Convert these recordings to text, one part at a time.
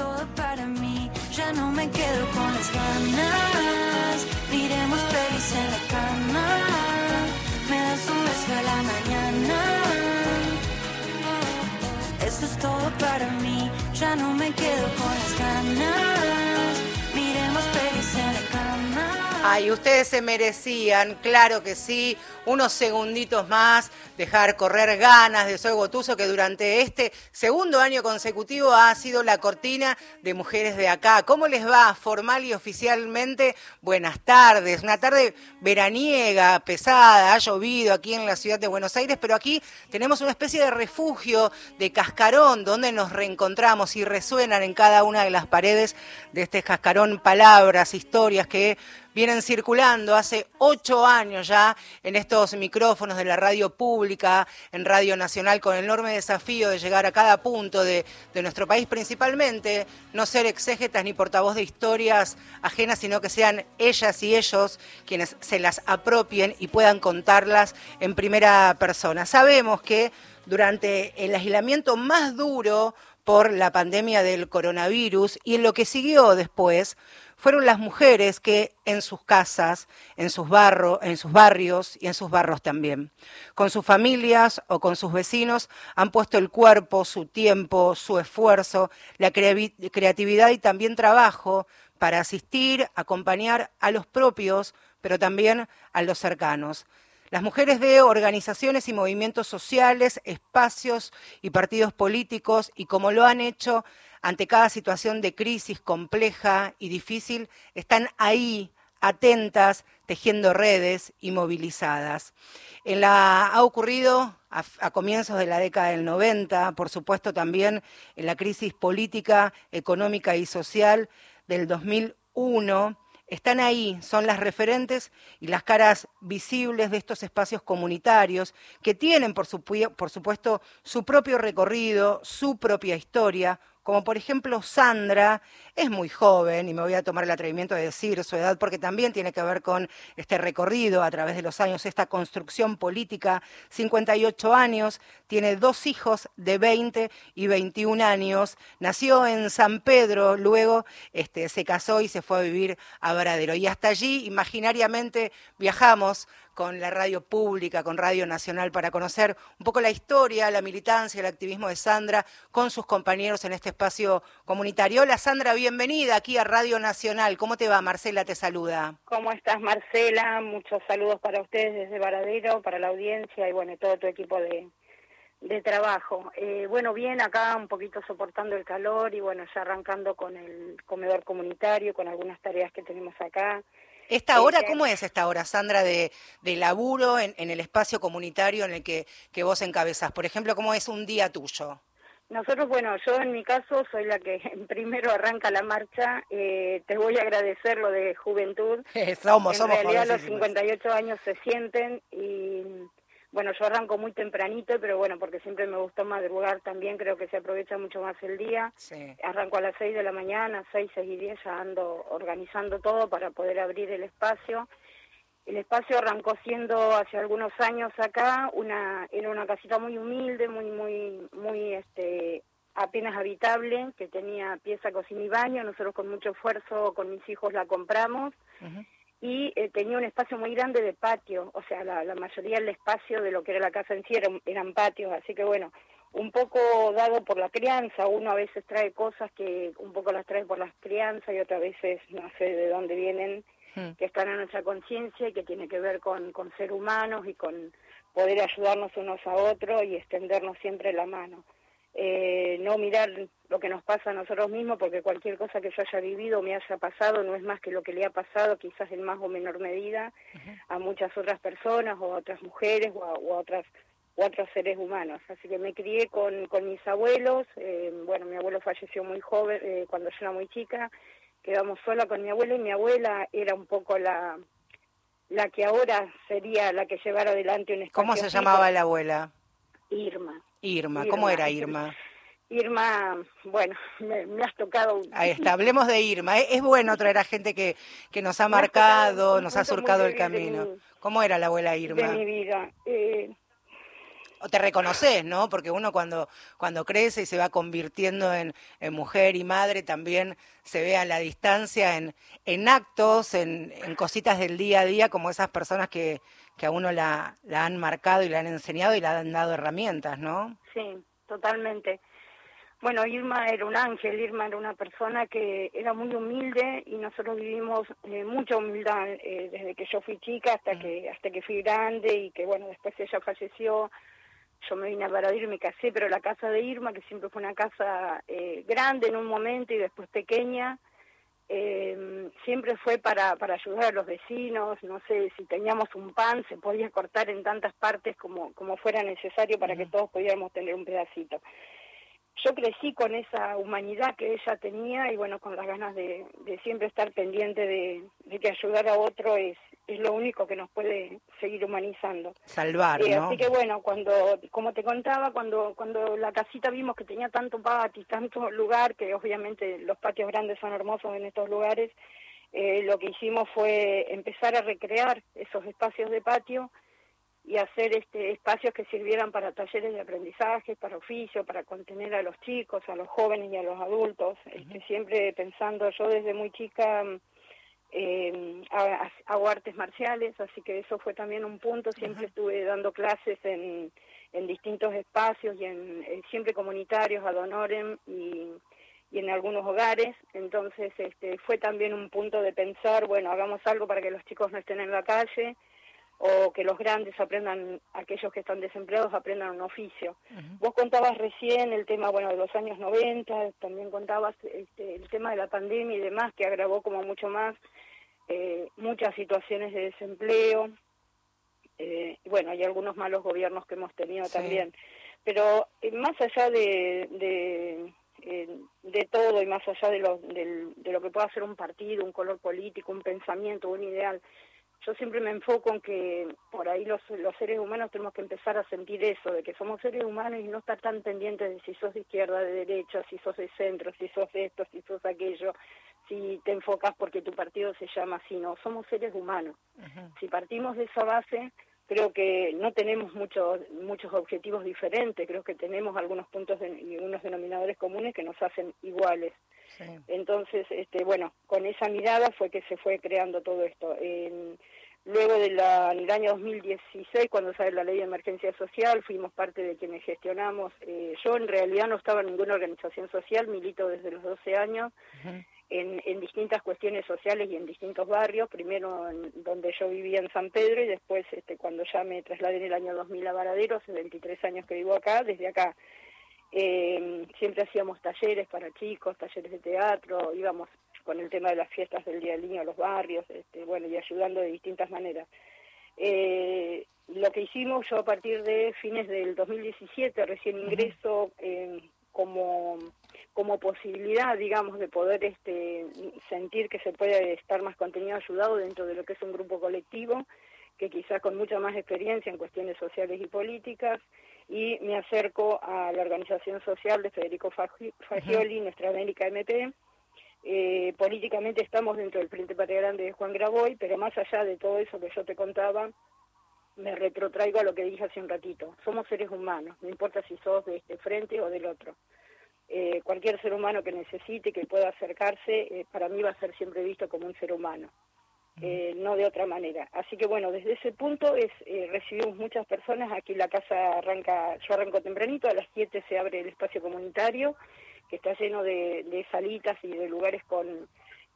Todo para mí. Ya no me quedo con las ganas. Miremos pelis en la cama. Me das un beso a la mañana. Eso es todo para mí. Ya no me quedo con las ganas. Ay, ustedes se merecían, claro que sí, unos segunditos más, dejar correr ganas de Soy Gotuso, que durante este segundo año consecutivo ha sido la cortina de Mujeres de Acá. ¿Cómo les va formal y oficialmente? Buenas tardes, una tarde veraniega, pesada, ha llovido aquí en la ciudad de Buenos Aires, pero aquí tenemos una especie de refugio de cascarón donde nos reencontramos y resuenan en cada una de las paredes de este cascarón palabras, historias que vienen circulando hace ocho años ya en estos micrófonos de la radio pública, en Radio Nacional, con el enorme desafío de llegar a cada punto de, de nuestro país, principalmente no ser exégetas ni portavoz de historias ajenas, sino que sean ellas y ellos quienes se las apropien y puedan contarlas en primera persona. Sabemos que durante el aislamiento más duro por la pandemia del coronavirus y en lo que siguió después, fueron las mujeres que en sus casas, en sus, barro, en sus barrios y en sus barros también, con sus familias o con sus vecinos, han puesto el cuerpo, su tiempo, su esfuerzo, la creatividad y también trabajo para asistir, acompañar a los propios, pero también a los cercanos. Las mujeres de organizaciones y movimientos sociales, espacios y partidos políticos, y como lo han hecho ante cada situación de crisis compleja y difícil, están ahí, atentas, tejiendo redes y movilizadas. En la, ha ocurrido a, a, comienzos de la década del 90, por supuesto también en la crisis política, económica y social del 2001. Están ahí, son las referentes y las caras visibles de estos espacios comunitarios que tienen, por, su, por supuesto, su propio recorrido, su propia historia, como por ejemplo Sandra, es muy joven y me voy a tomar el atrevimiento de decir su edad porque también tiene que ver con este recorrido a través de los años, esta construcción política, 58 años, tiene dos hijos de 20 y 21 años, nació en San Pedro, luego este, se casó y se fue a vivir a Varadero. Y hasta allí imaginariamente viajamos con la radio pública, con Radio Nacional, para conocer un poco la historia, la militancia, el activismo de Sandra con sus compañeros en este espacio comunitario. Hola Sandra, bienvenida aquí a Radio Nacional. ¿Cómo te va? Marcela te saluda. ¿Cómo estás Marcela? Muchos saludos para ustedes desde Varadero, para la audiencia y bueno, todo tu equipo de, de trabajo. Eh, bueno, bien, acá un poquito soportando el calor y bueno, ya arrancando con el comedor comunitario, con algunas tareas que tenemos acá. ¿Esta hora, cómo es esta hora, Sandra, de, de laburo en, en, el espacio comunitario en el que, que vos encabezás? Por ejemplo, ¿cómo es un día tuyo? Nosotros, bueno, yo en mi caso soy la que primero arranca la marcha. Eh, te voy a agradecer lo de juventud. somos, en somos realidad los 58 años se sienten y bueno, yo arranco muy tempranito, pero bueno, porque siempre me gustó madrugar también, creo que se aprovecha mucho más el día. Sí. Arranco a las 6 de la mañana, 6, 6 y 10, ya ando organizando todo para poder abrir el espacio. El espacio arrancó siendo hace algunos años acá, una era una casita muy humilde, muy muy muy este apenas habitable, que tenía pieza, cocina y baño. Nosotros con mucho esfuerzo con mis hijos la compramos. Uh -huh y eh, tenía un espacio muy grande de patio, o sea, la, la, mayoría del espacio de lo que era la casa en sí eran, eran patios, así que bueno, un poco dado por la crianza, uno a veces trae cosas que un poco las trae por las crianzas y otras veces no sé de dónde vienen, hmm. que están en nuestra conciencia y que tiene que ver con, con ser humanos y con poder ayudarnos unos a otros y extendernos siempre la mano eh, no mirar lo que nos pasa a nosotros mismos, porque cualquier cosa que yo haya vivido o me haya pasado no es más que lo que le ha pasado, quizás en más o menor medida, uh -huh. a muchas otras personas o a otras mujeres o a, o a otras o a otros seres humanos. Así que me crié con, con mis abuelos, eh, bueno, mi abuelo falleció muy joven, eh, cuando yo era muy chica, quedamos sola con mi abuela y mi abuela era un poco la la que ahora sería la que llevara adelante un espacio ¿Cómo se llamaba la abuela? Irma. Irma. ¿Cómo era Irma? Irma, bueno, me, me has tocado. un- Ahí está, hablemos de Irma. Es, es bueno traer a gente que, que nos ha Me marcado, nos ha surcado el de camino. mi- ¿Cómo era la abuela de Irma? mi vida. Eh, O te reconoces, ¿no? Porque uno cuando, cuando crece y se va convirtiendo en, en mujer y madre, también se ve a la distancia en, en actos, en, en cositas del día a día, como esas personas que, que a uno la, la han marcado y la han enseñado y le han dado herramientas, ¿no? Sí, totalmente. Bueno, Irma era un ángel, Irma era una persona que era muy humilde y nosotros vivimos eh, mucha humildad eh, desde que yo fui chica hasta que hasta que fui grande y que bueno, después ella falleció. Yo me vine a Varadero y me casé, pero la casa de Irma, que siempre fue una casa eh, grande en un momento y después pequeña, eh, siempre fue para, para ayudar a los vecinos, no sé, si teníamos un pan se podía cortar en tantas partes como, como fuera necesario para que todos pudiéramos tener un pedacito. Yo crecí con esa humanidad que ella tenía y bueno, con las ganas de, de siempre estar pendiente de, de que ayudar a otro es, es lo único que nos puede seguir humanizando. Salvar, Eh, ¿no? Así que bueno, cuando, como te contaba, cuando, cuando la casita vimos que tenía tanto patio y tanto lugar, que obviamente los patios grandes son hermosos en estos lugares, eh, lo que hicimos fue empezar a recrear esos espacios de patio y hacer este espacios que sirvieran para talleres de aprendizaje, para oficio, para contener a los chicos, a los jóvenes y a los adultos. este, siempre pensando, yo desde muy chica eh, ha- hago artes marciales, así que eso fue también un punto. Siempre estuve dando clases en, en distintos espacios y en, en siempre comunitarios, ad honorem y, y en algunos hogares. Entonces este, fue también un punto de pensar, bueno, hagamos algo para que los chicos no estén en la calle o que los grandes aprendan, aquellos que están desempleados aprendan un oficio. Vos contabas recién el tema, bueno, de los años 90, también contabas este, el tema de la pandemia y demás, que agravó como mucho más eh, muchas situaciones de desempleo. Eh, bueno, hay algunos malos gobiernos que hemos tenido Sí. también. Pero eh, más allá de, de, eh, de todo y más allá de lo, del- de lo que pueda ser un partido, un color político, un pensamiento, un ideal, yo siempre me enfoco en que por ahí los, los seres humanos tenemos que empezar a sentir eso, de que somos seres humanos y no estar tan pendientes de si sos de izquierda, de derecha, si sos de centro, si sos esto, si sos aquello, si te enfocas porque tu partido se llama así, no, somos seres humanos. Si partimos de esa base, creo que no tenemos muchos muchos objetivos diferentes, creo que tenemos algunos puntos de- y unos denominadores comunes que nos hacen iguales. Sí. Entonces, este, bueno, con esa mirada fue que se fue creando todo esto. En- luego del año 2016, cuando sale la ley de emergencia social, fuimos parte de quienes gestionamos. eh, yo en realidad no estaba en ninguna organización social, milito desde los 12 años en, en distintas cuestiones sociales y en distintos barrios, primero en donde yo vivía en San Pedro y después este, cuando ya me trasladé en el año 2000 a Varadero, hace 23 años que vivo acá, desde acá eh, siempre hacíamos talleres para chicos, talleres de teatro, íbamos con el tema de las fiestas del Día del Niño a los barrios, este, bueno, y ayudando de distintas maneras. Eh, lo que hicimos yo a partir de fines del 2017, recién ingreso eh, como, como posibilidad, digamos, de poder este, sentir que se puede estar más contenido ayudado dentro de lo que es un grupo colectivo, que quizás con mucha más experiencia en cuestiones sociales y políticas, y me acerco a la organización social de Federico Fagi- Fagioli, Nuestra América MP. Eh, políticamente estamos dentro del Frente Patria Grande de Juan Graboy, pero más allá de todo eso que yo te contaba, me retrotraigo a lo que dije hace un ratito. Somos seres humanos, no importa si sos de este frente o del otro. Eh, cualquier ser humano que necesite, que pueda acercarse, eh, para mí va a ser siempre visto como un ser humano, eh, no de otra manera. Así que bueno, desde ese punto es eh, recibimos muchas personas, aquí la casa arranca, yo arranco tempranito, a las 7 se abre el espacio comunitario, que está lleno de, de salitas y de lugares con,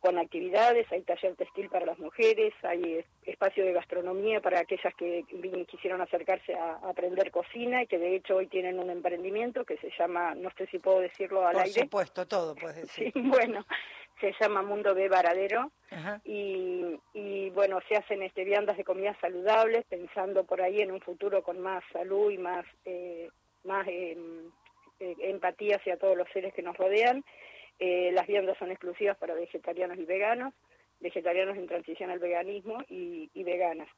con actividades, hay taller textil para las mujeres, hay eh, espacio de gastronomía para aquellas que quisieron acercarse a, aprender cocina y que de hecho hoy tienen un emprendimiento que se llama, no sé si puedo decirlo al Por aire, supuesto, todo puedes sí, decir. bueno, se llama Mundo B Varadero y, y bueno, se hacen este, viandas de comidas saludables pensando por ahí en un futuro con más salud y más, eh, más eh, eh, empatía hacia todos los seres que nos rodean. Eh, las viandas son exclusivas para vegetarianos y veganos, vegetarianos en transición al veganismo y, veganas.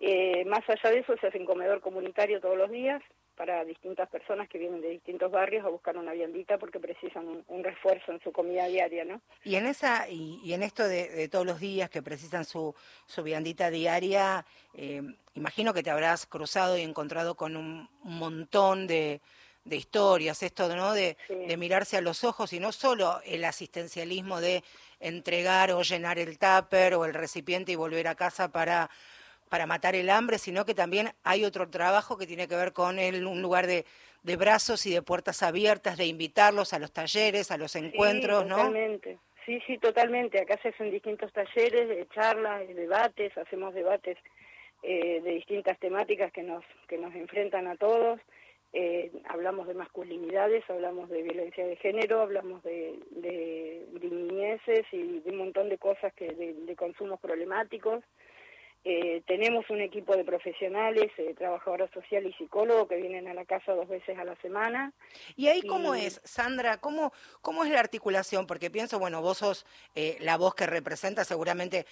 Eh, más allá de eso, se hace un comedor comunitario todos los días para distintas personas que vienen de distintos barrios a buscar una viandita porque precisan un, refuerzo en su comida diaria, ¿no? Y en esa y, en esto de, todos los días que precisan su, su viandita diaria, eh, imagino que te habrás cruzado y encontrado con un montón de, de historias, esto ¿no? De, de, mirarse a los ojos y no solo el asistencialismo de entregar o llenar el tupper o el recipiente y volver a casa para, para matar el hambre, sino que también hay otro trabajo que tiene que ver con el, un lugar de, de brazos y de puertas abiertas, de invitarlos a los talleres, a los encuentros, sí, totalmente. Sí, sí, totalmente. Acá se hacen distintos talleres, de charlas, de debates, hacemos debates eh, de distintas temáticas que nos, que nos enfrentan a todos. Eh, hablamos de masculinidades, hablamos de violencia de género, hablamos de, de, niñeces y de un montón de cosas que de, consumos problemáticos. Eh, tenemos un equipo de profesionales, eh, trabajadora social y psicólogo que vienen a la casa dos veces a la semana. ¿Y ahí cómo es, Sandra? ¿Cómo, ¿Cómo es la articulación? Porque pienso, bueno, vos sos eh, la voz que representa seguramente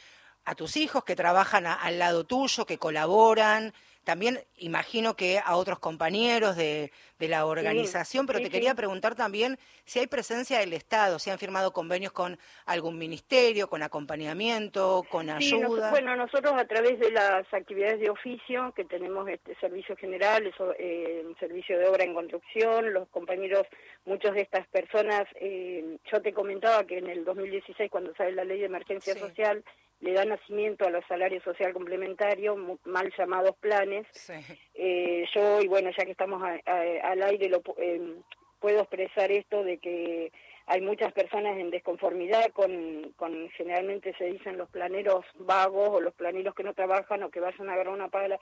a tus hijos que trabajan al lado tuyo, que colaboran, también imagino que a otros compañeros de, la organización, pero te quería preguntar también si hay presencia del Estado, si han firmado convenios con algún ministerio, con acompañamiento, con ayuda. bueno, nosotros a través de las actividades de oficio, que tenemos este servicio general, eh, servicio de obra en construcción, los compañeros, muchos de estas personas, eh, yo te comentaba que en el 2016, cuando sale la ley de emergencia social, le da nacimiento a los salarios social complementarios, mal llamados planes. Eh, yo, y bueno, ya que estamos al aire, lo, eh, puedo expresar esto de que hay muchas personas en desconformidad con, con, generalmente se dicen los planeros vagos o los planeros que no trabajan o que vayan a agarrar una pala.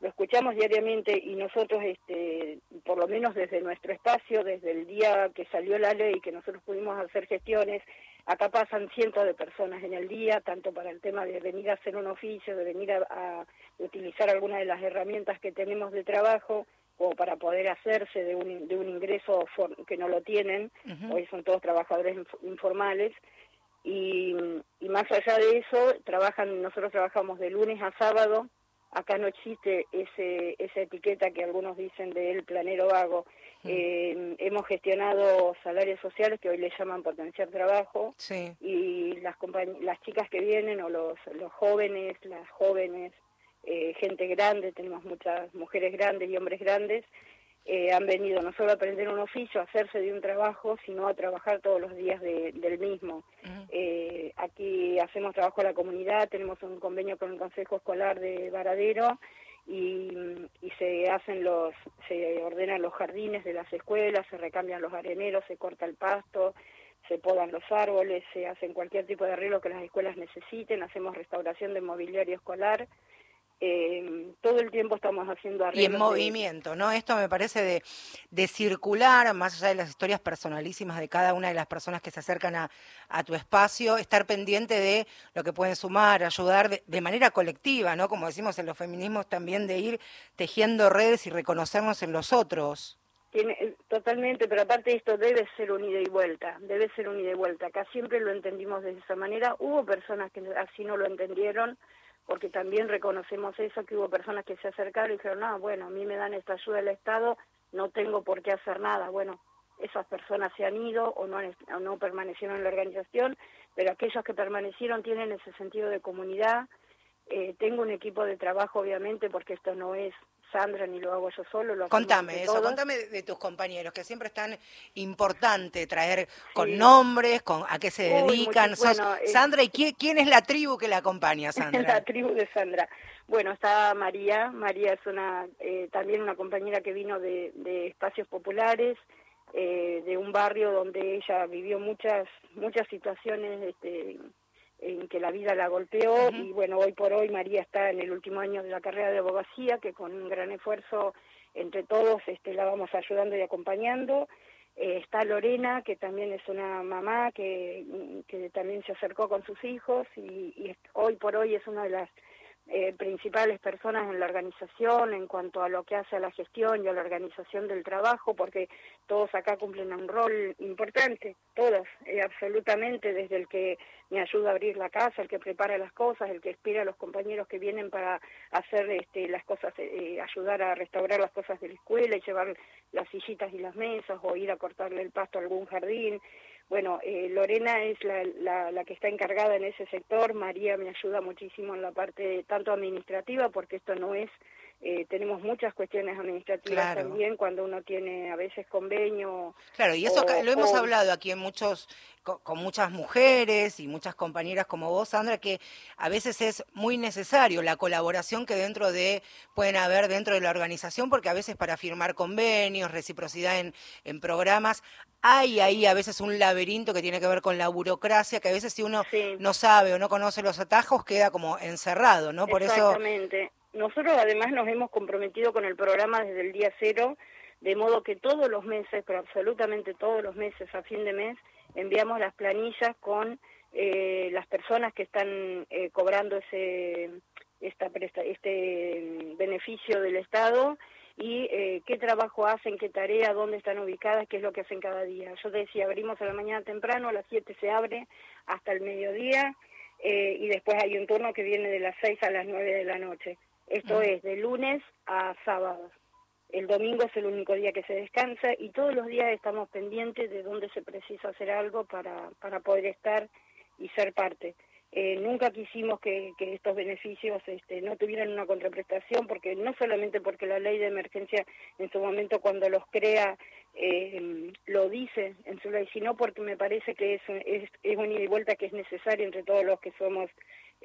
Lo escuchamos diariamente y nosotros, este, por lo menos desde nuestro espacio, desde el día que salió la ley, que nosotros pudimos hacer gestiones, Acá pasan cientos de personas en el día, tanto para el tema de venir a hacer un oficio, de venir a, utilizar alguna de las herramientas que tenemos de trabajo, o para poder hacerse de un, de un ingreso que no lo tienen, hoy son todos trabajadores informales, y, y, más allá de eso, trabajan, nosotros trabajamos de lunes a sábado, acá no existe ese, esa etiqueta que algunos dicen del planero vago, eh, hemos gestionado salarios sociales que hoy le llaman potenciar trabajo y las, las chicas que vienen o los, los jóvenes, las jóvenes, eh, gente grande, tenemos muchas mujeres grandes y hombres grandes, eh, han venido no solo a aprender un oficio, a hacerse de un trabajo, sino a trabajar todos los días del mismo. Eh, aquí hacemos trabajo a la comunidad, tenemos un convenio con el Consejo Escolar de Varadero y, se hacen los, se ordenan los jardines de las escuelas, se recambian los areneros, se corta el pasto, se podan los árboles, se hacen cualquier tipo de arreglo que las escuelas necesiten, hacemos restauración de mobiliario escolar, eh, todo el tiempo estamos haciendo arreglos. Y en movimiento, ¿no? Esto me parece de, de, circular, más allá de las historias personalísimas de cada una de las personas que se acercan a, a tu espacio, estar pendiente de lo que pueden sumar, ayudar de, manera colectiva, ¿no? Como decimos en los feminismos, también de ir tejiendo redes y reconocernos en los otros. Tiene, eh, totalmente, pero aparte de esto debe ser un ida y vuelta, debe ser un ida y vuelta. Acá siempre lo entendimos de esa manera. Hubo personas que así no lo entendieron porque también reconocemos eso, que hubo personas que se acercaron y dijeron, no, bueno, a mí me dan esta ayuda del Estado, no tengo por qué hacer nada. Bueno, esas personas se han ido o no, o no permanecieron en la organización, pero aquellos que permanecieron tienen ese sentido de comunidad. Eh, tengo un equipo de trabajo, obviamente, porque esto no es Sandra ni lo hago yo solo. Lo contame eso, contame de, tus compañeros, que siempre es tan importante traer con nombres, con a qué se dedican. Eh, Sandra, ¿y quién, es la tribu que la acompaña, Sandra? la tribu de Sandra. Bueno, está María. María es una eh, también una compañera que vino de, espacios populares, eh, de un barrio donde ella vivió muchas muchas situaciones este, en que la vida la golpeó y bueno, hoy por hoy María está en el último año de la carrera de abogacía, que con un gran esfuerzo entre todos este, la vamos ayudando y acompañando. Eh, está Lorena, que también es una mamá que, que también se acercó con sus hijos y, y, hoy por hoy es una de las eh, principales personas en la organización en cuanto a lo que hace a la gestión y a la organización del trabajo, porque todos acá cumplen un rol importante, todos, eh, absolutamente, desde el que me ayuda a abrir la casa, el que prepara las cosas, el que espera a los compañeros que vienen para hacer este, las cosas, eh, ayudar a restaurar las cosas de la escuela y llevar las sillitas y las mesas o ir a cortarle el pasto a algún jardín. Bueno, eh, Lorena es la, la, que está encargada en ese sector, María me ayuda muchísimo en la parte tanto administrativa, porque esto no es, eh, tenemos muchas cuestiones administrativas también cuando uno tiene a veces convenio. Claro, y eso lo hemos hablado aquí en muchos con, muchas mujeres y muchas compañeras como vos, Sandra, que a veces es muy necesario la colaboración que dentro de, pueden haber dentro de la organización, porque a veces para firmar convenios, reciprocidad en, en programas, hay ahí a veces un laberinto que tiene que ver con la burocracia, que a veces si uno no sabe o no conoce los atajos, queda como encerrado, ¿no? Por Exactamente. Nosotros además nos hemos comprometido con el programa desde el día cero, de modo que todos los meses, pero absolutamente todos los meses, a fin de mes, enviamos las planillas con eh, las personas que están eh, cobrando ese esta este beneficio del Estado y eh, qué trabajo hacen, qué tarea, dónde están ubicadas, qué es lo que hacen cada día. Yo decía, abrimos a la mañana temprano, a las 7 se abre hasta el mediodía y después hay un turno que viene de las 6 a las 9 de la noche. Esto es de lunes a sábado. El domingo es el único día que se descansa y todos los días estamos pendientes de dónde se precisa hacer algo para, para poder estar y ser parte. Eh, nunca quisimos que, que estos beneficios este, no tuvieran una contraprestación, porque no solamente porque la ley de emergencia en su momento cuando los crea eh, lo dice en su ley, sino porque me parece que es, es, es un ida y vuelta que es necesario entre todos los que somos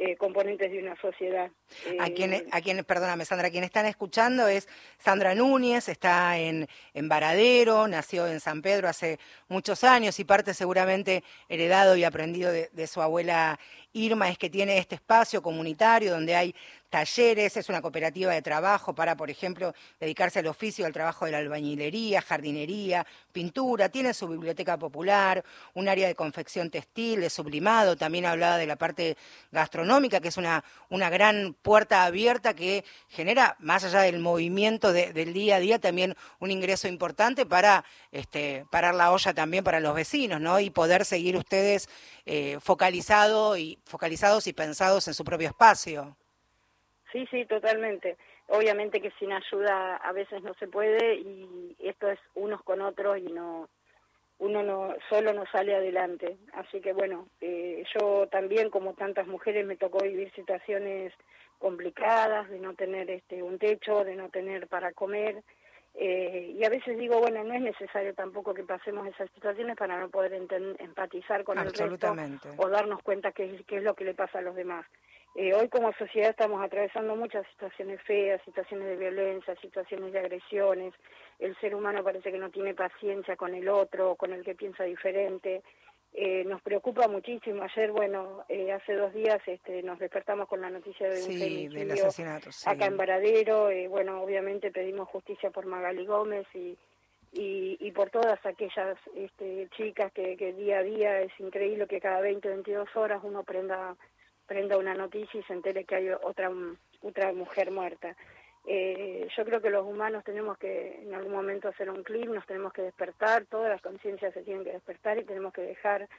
eh, componentes de una sociedad. A quienes, a quienes, perdóname Sandra, quienes están escuchando es Sandra Núñez, está en, en Varadero, nació en San Pedro hace muchos años y parte seguramente heredado y aprendido de, de su abuela Irma, es que tiene este espacio comunitario donde hay talleres, es una cooperativa de trabajo para, por ejemplo, dedicarse al oficio, al trabajo de la albañilería, jardinería, pintura, tiene su biblioteca popular, un área de confección textil, de sublimado, también hablaba de la parte gastronómica, que es una, una gran puerta abierta que genera, más allá del movimiento del día a día, también un ingreso importante para este, parar la olla también para los vecinos, ¿no? Y poder seguir ustedes eh, focalizado y, focalizados y pensados en su propio espacio. Sí, sí, totalmente. Obviamente que sin ayuda a veces no se puede y esto es unos con otros y no uno no solo no sale adelante. Así que bueno, eh, yo también como tantas mujeres me tocó vivir situaciones complicadas de no tener este un techo, de no tener para comer. Eh, y a veces digo, bueno, no es necesario tampoco que pasemos esas situaciones para no poder empatizar con el resto o darnos cuenta qué, qué es lo que le pasa a los demás. Eh, hoy como sociedad estamos atravesando muchas situaciones feas, situaciones de violencia, situaciones de agresiones. El ser humano parece que no tiene paciencia con el otro, con el que piensa diferente. Eh, nos preocupa muchísimo. Ayer, bueno, eh, hace dos días este, nos despertamos con la noticia de un femicidio acá en Varadero. bueno, obviamente pedimos justicia por Magali Gómez y, y, y por todas aquellas este, chicas que, que día a día es increíble que cada 20 o 22 horas uno prenda prenda una noticia y se entere que hay otra, otra mujer muerta. Eh, yo creo que los humanos tenemos que en algún momento hacer un clic, nos tenemos que despertar, todas las conciencias se tienen que despertar y tenemos que dejar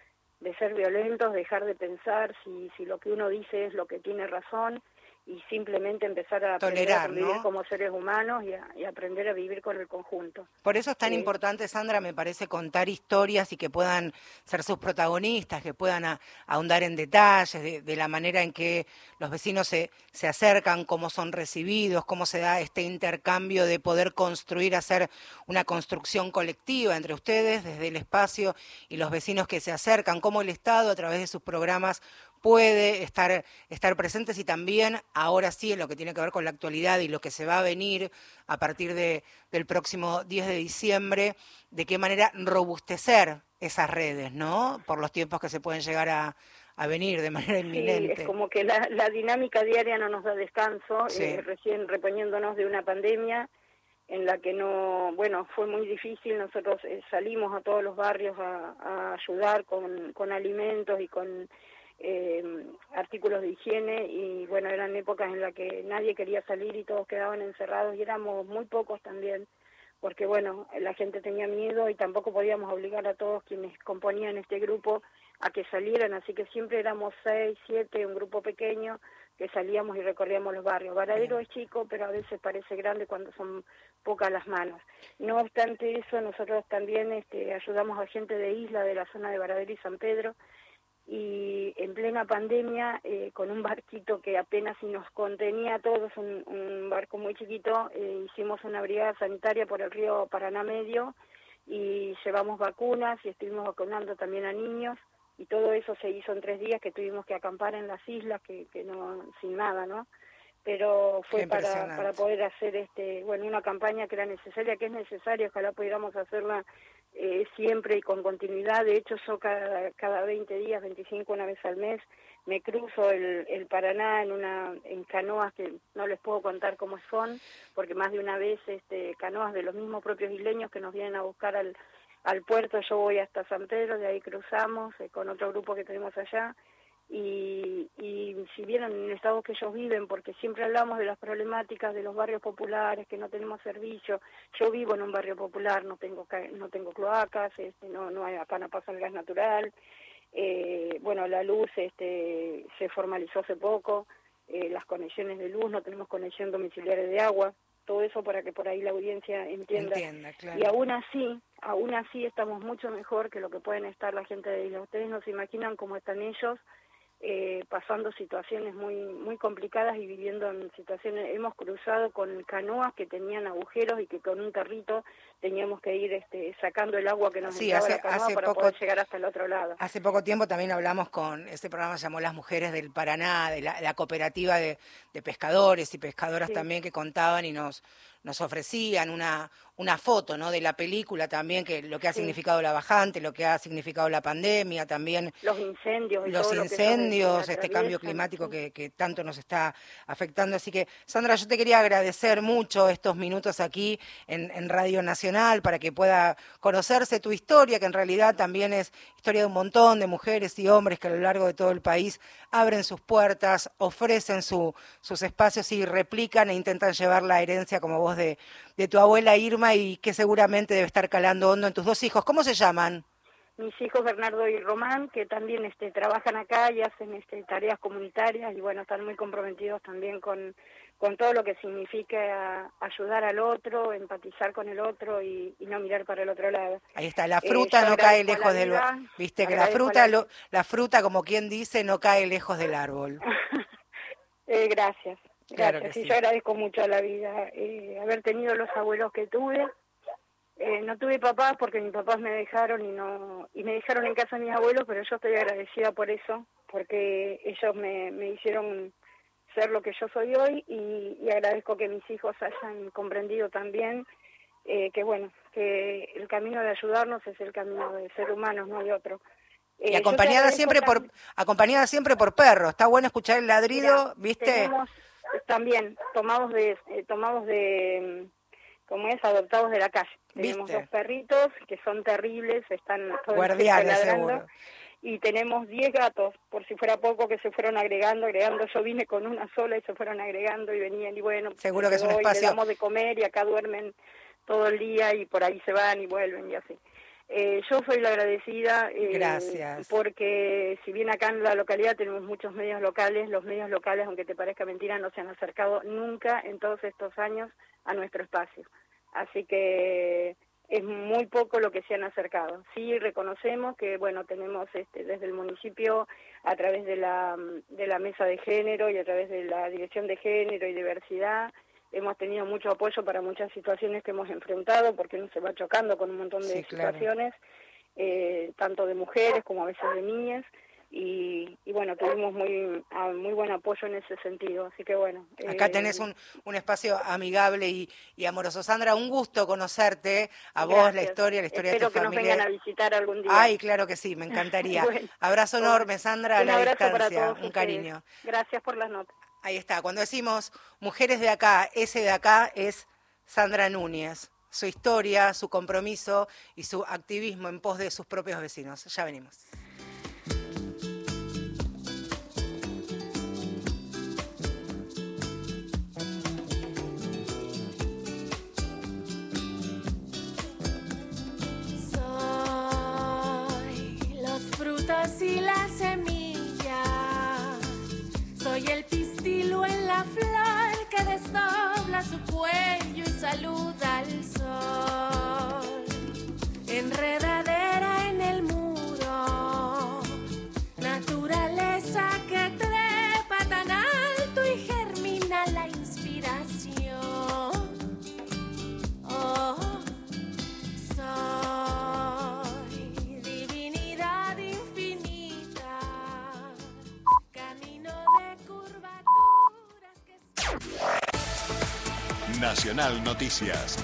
de ser violentos, dejar de pensar si, si lo que uno dice es lo que tiene razón y simplemente empezar a Tolerar, aprender a vivir como seres humanos y, aprender a vivir con el conjunto. Por eso es tan importante, Sandra, me parece, contar historias y que puedan ser sus protagonistas, que puedan ahondar en detalles de, la manera en que los vecinos se, se acercan, cómo son recibidos, cómo se da este intercambio de poder construir, hacer una construcción colectiva entre ustedes desde el espacio y los vecinos que se acercan, cómo el Estado a través de sus programas puede estar, estar presentes y también ahora sí en lo que tiene que ver con la actualidad y lo que se va a venir a partir de, del próximo 10 de diciembre, de qué manera robustecer esas redes, ¿no? Por los tiempos que se pueden llegar a, a venir de manera inminente. Sí, es como que la, la, dinámica diaria no nos da descanso, eh, recién reponiéndonos de una pandemia en la que no, bueno, fue muy difícil, nosotros eh, salimos a todos los barrios a, a ayudar con, con alimentos y con eh, artículos de higiene y bueno, eran épocas en las que nadie quería salir y todos quedaban encerrados y éramos muy pocos también, porque bueno, la gente tenía miedo y tampoco podíamos obligar a todos quienes componían este grupo a que salieran, así que siempre éramos seis, siete, un grupo pequeño que salíamos y recorríamos los barrios. Varadero es chico, pero a veces parece grande cuando son pocas las manos. No obstante eso, nosotros también este, ayudamos a gente de isla, de la zona de Varadero y San Pedro, y en plena pandemia, eh, con un barquito que apenas nos contenía a todos, un, un barco muy chiquito, eh, hicimos una brigada sanitaria por el río Paraná Medio y llevamos vacunas y estuvimos vacunando también a niños y todo eso se hizo en tres días que tuvimos que acampar en las islas, que, que no, sin nada, ¿no? Pero fue para, para poder hacer este, bueno, una campaña que era necesaria, que es necesaria, ojalá pudiéramos hacerla eh, siempre y con continuidad. De hecho, yo cada, cada 20 días, 25 una vez al mes, me cruzo el, el Paraná en una en canoas que no les puedo contar cómo son, porque más de una vez este, canoas de los mismos propios isleños que nos vienen a buscar al, al puerto, yo voy hasta San Pedro, de ahí cruzamos eh, con otro grupo que tenemos allá. Y, y si vieron en el estado que ellos viven, porque siempre hablamos de las problemáticas de los barrios populares, que no tenemos servicio. Yo vivo en un barrio popular, no tengo no tengo cloacas, este, no no hay, acá no pasa el gas natural. Eh, bueno, la luz este, se formalizó hace poco, eh, las conexiones de luz, no tenemos conexión domiciliaria de agua, todo eso para que por ahí la audiencia entienda. Y aún así, aún así estamos mucho mejor que lo que pueden estar la gente de isla. Ustedes no se imaginan cómo están ellos eh, pasando situaciones muy muy complicadas y viviendo en situaciones hemos cruzado con canoas que tenían agujeros y que con un carrito teníamos que ir este, sacando el agua que nos sí, hace, la canoa para poder llegar hasta el otro lado. Hace poco tiempo también hablamos con ese programa se llamó Las Mujeres del Paraná, de la, cooperativa de, pescadores y pescadoras también que contaban y nos nos ofrecían una, una foto ¿no? de la película también, que lo que ha significado la bajante, lo que ha significado la pandemia, también los incendios, los incendios, este cambio climático que, que, tanto nos está afectando. Así que, Sandra, yo te quería agradecer mucho estos minutos aquí en, en Radio Nacional para que pueda conocerse tu historia, que en realidad también es historia de un montón de mujeres y hombres que a lo largo de todo el país abren sus puertas, ofrecen su, sus espacios y replican e intentan llevar la herencia como vos de, tu abuela Irma y que seguramente debe estar calando hondo en tus dos hijos. ¿Cómo se llaman? Mis hijos Bernardo y Román, que también este, trabajan acá y hacen este, tareas comunitarias y bueno, están muy comprometidos también con, con todo lo que significa ayudar al otro, empatizar con el otro y, no mirar para el otro lado. Ahí está, la fruta no cae lejos del árbol. Viste que la fruta, la... fruta, como quien dice, no cae lejos del árbol. eh, gracias. Gracias, sí. yo agradezco mucho a la vida eh, haber tenido los abuelos que tuve. Eh, no tuve papás porque mis papás me dejaron y no y me dejaron en casa de mis abuelos, pero yo estoy agradecida por eso, porque ellos me, me hicieron ser lo que yo soy hoy y, agradezco que mis hijos hayan comprendido también eh, que bueno, que el camino de ayudarnos es el camino de ser humanos, no de otro. y acompañada siempre por acompañada siempre por perros. Está bueno escuchar el ladrido, ¿viste? También tomados de, eh, tomados de, como es, adoptados de la calle. Tenemos dos perritos que son terribles, están todos guardianes seguro. Y tenemos diez gatos, por si fuera poco, que se fueron agregando, agregando. Yo vine con una sola y se fueron agregando y venían y bueno. Seguro que es un espacio. damos de comer y acá duermen todo el día y por ahí se van y vuelven y así. Eh, yo soy la agradecida. Eh, Gracias. Porque si bien acá en la localidad tenemos muchos medios locales, los medios locales, aunque te parezca mentira, no se han acercado nunca en todos estos años a nuestro espacio. Así que es muy poco lo que se han acercado. Sí reconocemos que, bueno, tenemos este, desde el municipio, a través de la, de la mesa de género y a través de la dirección de género y diversidad, hemos tenido mucho apoyo para muchas situaciones que hemos enfrentado, porque uno se va chocando con un montón de situaciones, eh, tanto de mujeres como a veces de niñas, y, bueno, tuvimos muy, muy buen apoyo en ese sentido, así que bueno. Acá eh, tenés un, un espacio amigable y, y, amoroso. Sandra, un gusto conocerte, a vos, la historia, la historia de tu familia. que nos vengan a visitar algún día. Ay, claro que sí, me encantaría. abrazo enorme, Sandra, a la distancia, un cariño. Gracias por las notas. Ahí está. Cuando decimos mujeres de acá, ese de acá es Sandra Núñez. Su historia, su compromiso y su activismo en pos de sus propios vecinos. Ya venimos. Soy las frutas y las dobla su cuello y saluda al sol. Enredada Nacional Noticias.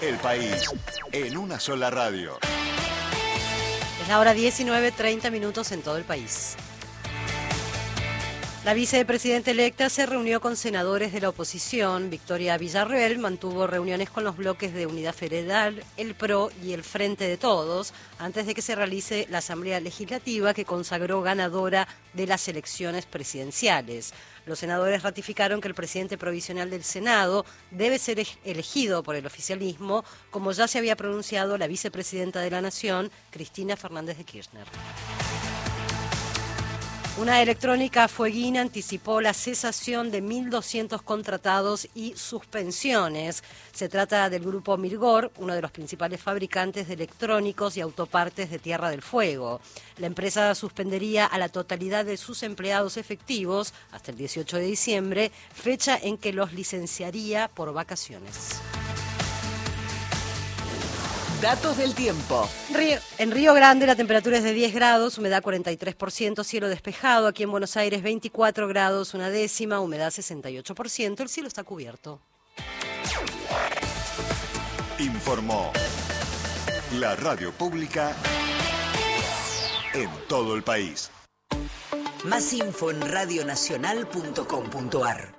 El país en una sola radio. Es la hora 19, 30 minutos en todo el país. La vicepresidenta electa se reunió con senadores de la oposición. Victoria Villarreal mantuvo reuniones con los bloques de Unidad Federal, el PRO y el Frente de Todos antes de que se realice la Asamblea Legislativa que consagró ganadora de las elecciones presidenciales. Los senadores ratificaron que el presidente provisional del Senado debe ser elegido por el oficialismo, como ya se había pronunciado la vicepresidenta de la Nación, Cristina Fernández de Kirchner. Una electrónica fueguina anticipó la cesación de 1.200 contratados y suspensiones. Se trata del grupo Mirgor, uno de los principales fabricantes de electrónicos y autopartes de Tierra del Fuego. La empresa suspendería a la totalidad de sus empleados efectivos hasta el 18 de diciembre, fecha en que los licenciaría por vacaciones. Datos del tiempo. en Río Grande la temperatura es de 10 grados, humedad 43%, cielo despejado. Aquí en Buenos Aires 24 grados, una décima, humedad 68%. El cielo está cubierto. Informó la radio pública en todo el país. Más info en radionacional.com.ar.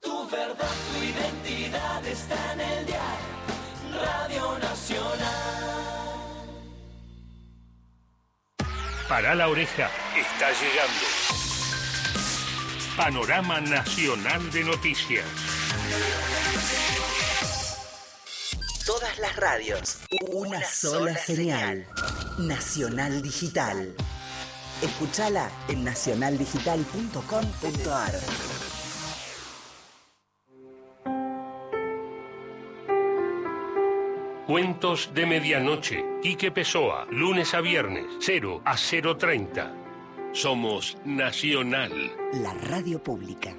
Tu verdad, tu identidad está en el diario. Radio Nacional. Para la oreja, está llegando. Panorama Nacional de Noticias. Todas las radios. Una, sola, señal. Nacional Digital. Escúchala en nacionaldigital.com.ar. Cuentos de Medianoche. Quique Pessoa. Lunes a viernes. 0 a 0.30. Somos Nacional. La radio pública.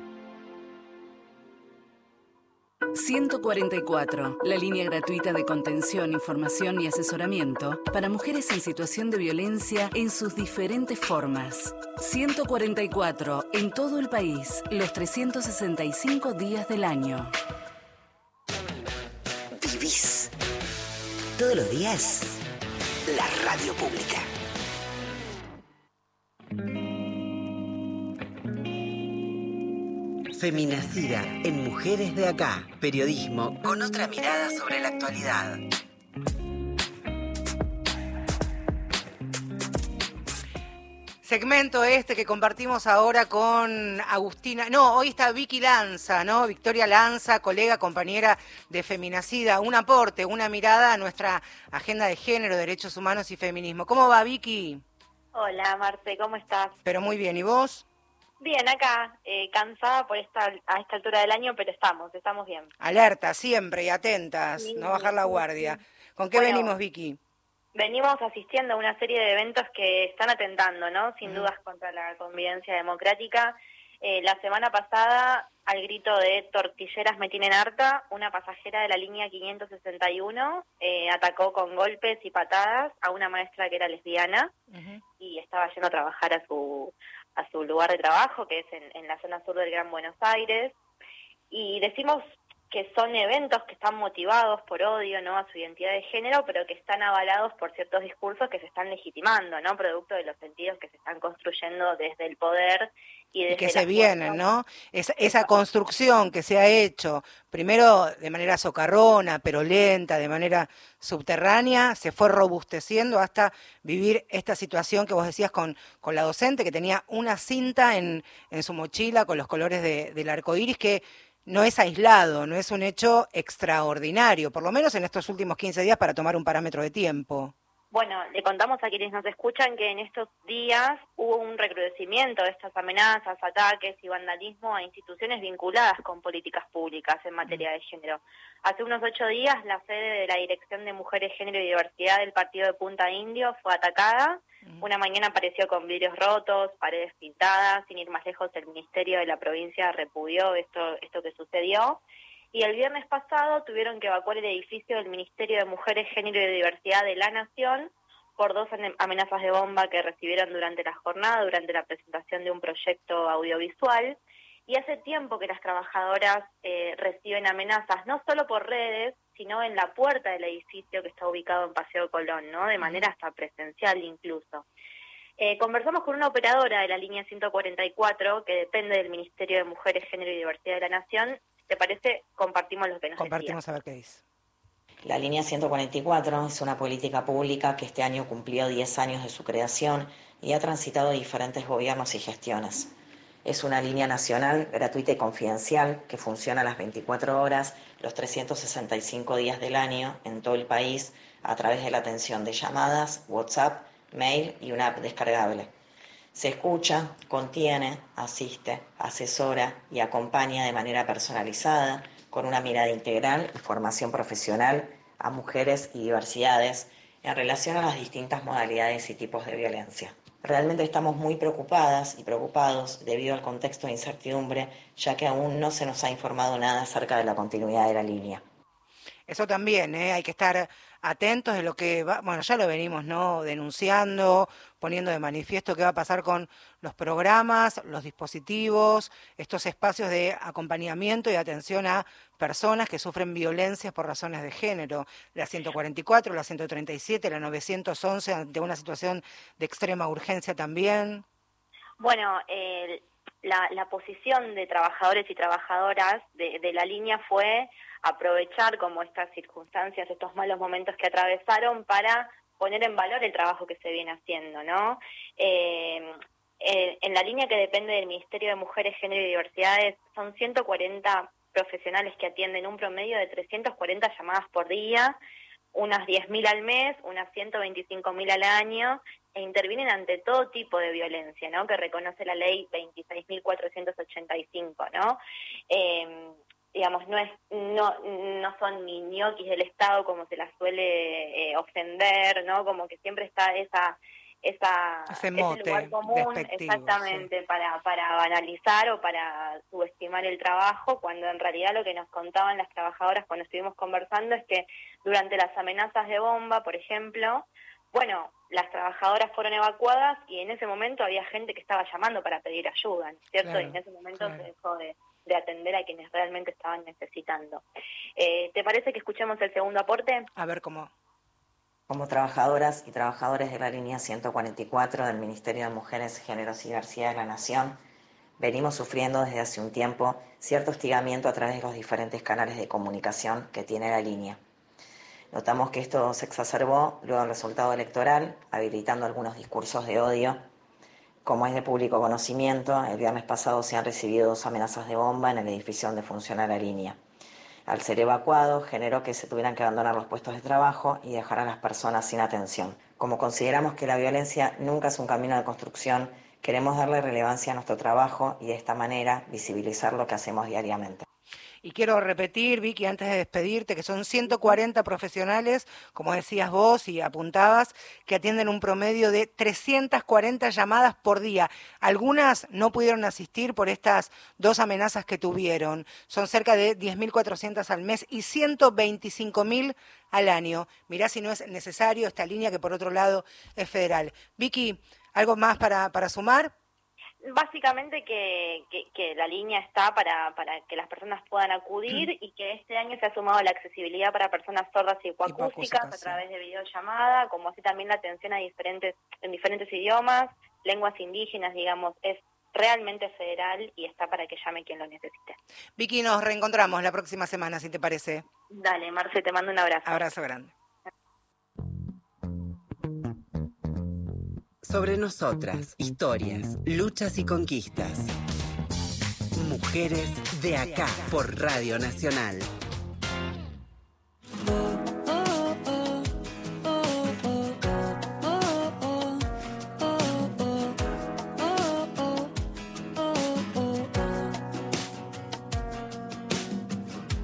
144. La línea gratuita de contención, información y asesoramiento para mujeres en situación de violencia en sus diferentes formas. 144. En todo el país, los 365 días del año. Todos los días. La radio pública. Feminacida en Mujeres de Acá. Periodismo con otra mirada sobre la actualidad. Segmento este que compartimos ahora con Agustina. No, hoy está Vicky Lanza, ¿no? Victoria Lanza, colega, compañera de Feminacida. Un aporte, una mirada a nuestra agenda de género, derechos humanos y feminismo. ¿Cómo va, Vicky? Hola, Marte, ¿cómo estás? Pero muy bien, ¿y vos? Bien, acá, eh, cansada por esta, a esta altura del año, pero estamos, estamos bien. Alerta, siempre y atentas, no bajar la guardia. ¿Con qué Bueno, venimos, Vicky? Venimos asistiendo a una serie de eventos que están atentando, ¿no? Sin dudas contra la convivencia democrática. Eh, la semana pasada, al grito de tortilleras me tienen harta, una pasajera de la línea 561 eh, atacó con golpes y patadas a una maestra que era lesbiana y estaba yendo a trabajar a su a su lugar de trabajo, que es en, en la zona sur del Gran Buenos Aires. Y decimos que son eventos que están motivados por odio no a su identidad de género, pero que están avalados por ciertos discursos que se están legitimando, no producto de los sentidos que se están construyendo desde el poder y desde Y que se vienen. ¿no? Esa, esa construcción que se ha hecho, primero de manera socarrona, pero lenta, de manera subterránea, se fue robusteciendo hasta vivir esta situación que vos decías con, con la docente, que tenía una cinta en, en su mochila con los colores de- del arco iris, que no es aislado, no es un hecho extraordinario, por lo menos en estos últimos 15 días para tomar un parámetro de tiempo. Bueno, le contamos a quienes nos escuchan que en estos días hubo un recrudecimiento de estas amenazas, ataques y vandalismo a instituciones vinculadas con políticas públicas en materia de género. Hace unos ocho días la sede de la Dirección de Mujeres, Género y Diversidad del Partido de Punta Indio fue atacada. Una mañana apareció con vidrios rotos, paredes pintadas, sin ir más lejos el Ministerio de la provincia repudió esto, esto que sucedió. Y el viernes pasado tuvieron que evacuar el edificio del Ministerio de Mujeres, Género y Diversidad de la Nación por dos amenazas de bomba que recibieron durante la jornada, durante la presentación de un proyecto audiovisual. y hace tiempo que las trabajadoras eh, reciben amenazas, no solo por redes, sino en la puerta del edificio que está ubicado en Paseo Colón, ¿no? De manera hasta presencial incluso. Eh, conversamos con una operadora de la línea 144 que depende del Ministerio de Mujeres, Género y Diversidad de la Nación. ¿Te parece? Compartimos lo que nos Compartimos a ver qué dice. La línea 144 es una política pública que este año cumplió 10 años de su creación y ha transitado diferentes gobiernos y gestiones. Es una línea nacional, gratuita y confidencial, que funciona las 24 horas, los 365 días del año en todo el país a través de la atención de llamadas, WhatsApp, mail y una app descargable. Se escucha, contiene, asiste, asesora y acompaña de manera personalizada, con una mirada integral y formación profesional a mujeres y diversidades en relación a las distintas modalidades y tipos de violencia. Realmente estamos muy preocupadas y preocupados debido al contexto de incertidumbre, ya que aún no se nos ha informado nada acerca de la continuidad de la línea. Eso también, ¿eh? hay que estar atentos de lo que va, bueno, ya lo venimos, ¿no? Denunciando, poniendo de manifiesto qué va a pasar con los programas, los dispositivos, estos espacios de acompañamiento y atención a personas que sufren violencias por razones de género. La 144, la 137, la 911, ante una situación de extrema urgencia también. Bueno, la, la, posición de trabajadores y trabajadoras de, la línea fue aprovechar como estas circunstancias, estos malos momentos que atravesaron para poner en valor el trabajo que se viene haciendo, ¿no? Eh, eh, en la línea que depende del Ministerio de Mujeres, Género y Diversidades, son 140 profesionales que atienden un promedio de 340 llamadas por día, unas 10.000 al mes, unas 125.000 al año, e intervienen ante todo tipo de violencia, ¿no? Que reconoce la ley 26.485, ¿no? Eh, digamos, no es no no son ni ñoquis del Estado como se las suele eh, ofender, ¿no? Como que siempre está esa esa ese, lugar común exactamente para para banalizar o para subestimar el trabajo cuando en realidad lo que nos contaban las trabajadoras cuando estuvimos conversando es que durante las amenazas de bomba, por ejemplo, bueno, las trabajadoras fueron evacuadas y en ese momento había gente que estaba llamando para pedir ayuda, ¿cierto? y en ese momento se dejó de, de atender a quienes realmente estaban necesitando. Eh, ¿Te parece que escuchemos el segundo aporte? A ver cómo. Como trabajadoras y trabajadores de la línea 144 del Ministerio de Mujeres, Géneros y Diversidad de la Nación, venimos sufriendo desde hace un tiempo cierto hostigamiento a través de los diferentes canales de comunicación que tiene la línea. Notamos que esto se exacerbó luego del resultado electoral, habilitando algunos discursos de odio como es de público conocimiento, el viernes pasado se han recibido dos amenazas de bomba en el edificio donde funciona la línea. Al ser evacuado, generó que se tuvieran que abandonar los puestos de trabajo y dejar a las personas sin atención. Como consideramos que la violencia nunca es un camino de construcción, queremos darle relevancia a nuestro trabajo y de esta manera visibilizar lo que hacemos diariamente. Y quiero repetir, Vicky, antes de despedirte, que son 140 profesionales, como decías vos y apuntabas, que atienden un promedio de 340 llamadas por día. Algunas no pudieron asistir por estas dos amenazas que tuvieron. Son cerca de 10.400 al mes y 125.000 al año. Mirá si no es necesario esta línea que por otro lado es federal. Vicky, ¿algo más para, para sumar? Básicamente que, que, la línea está para, para que las personas puedan acudir y que este año se ha sumado la accesibilidad para personas sordas y hipoacústicas a través de videollamada, como así también la atención a diferentes, en diferentes idiomas, lenguas indígenas, digamos, es realmente federal y está para que llame quien lo necesite. Vicky, nos reencontramos la próxima semana, si te parece. Dale, Marce, te mando un abrazo. Abrazo grande. Sobre nosotras, historias, luchas y conquistas. Mujeres de acá por Radio Nacional.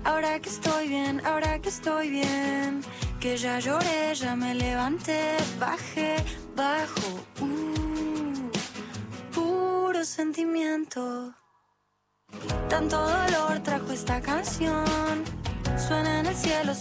Ahora que estoy bien, ahora que estoy bien, que ya lloré, ya me levanté,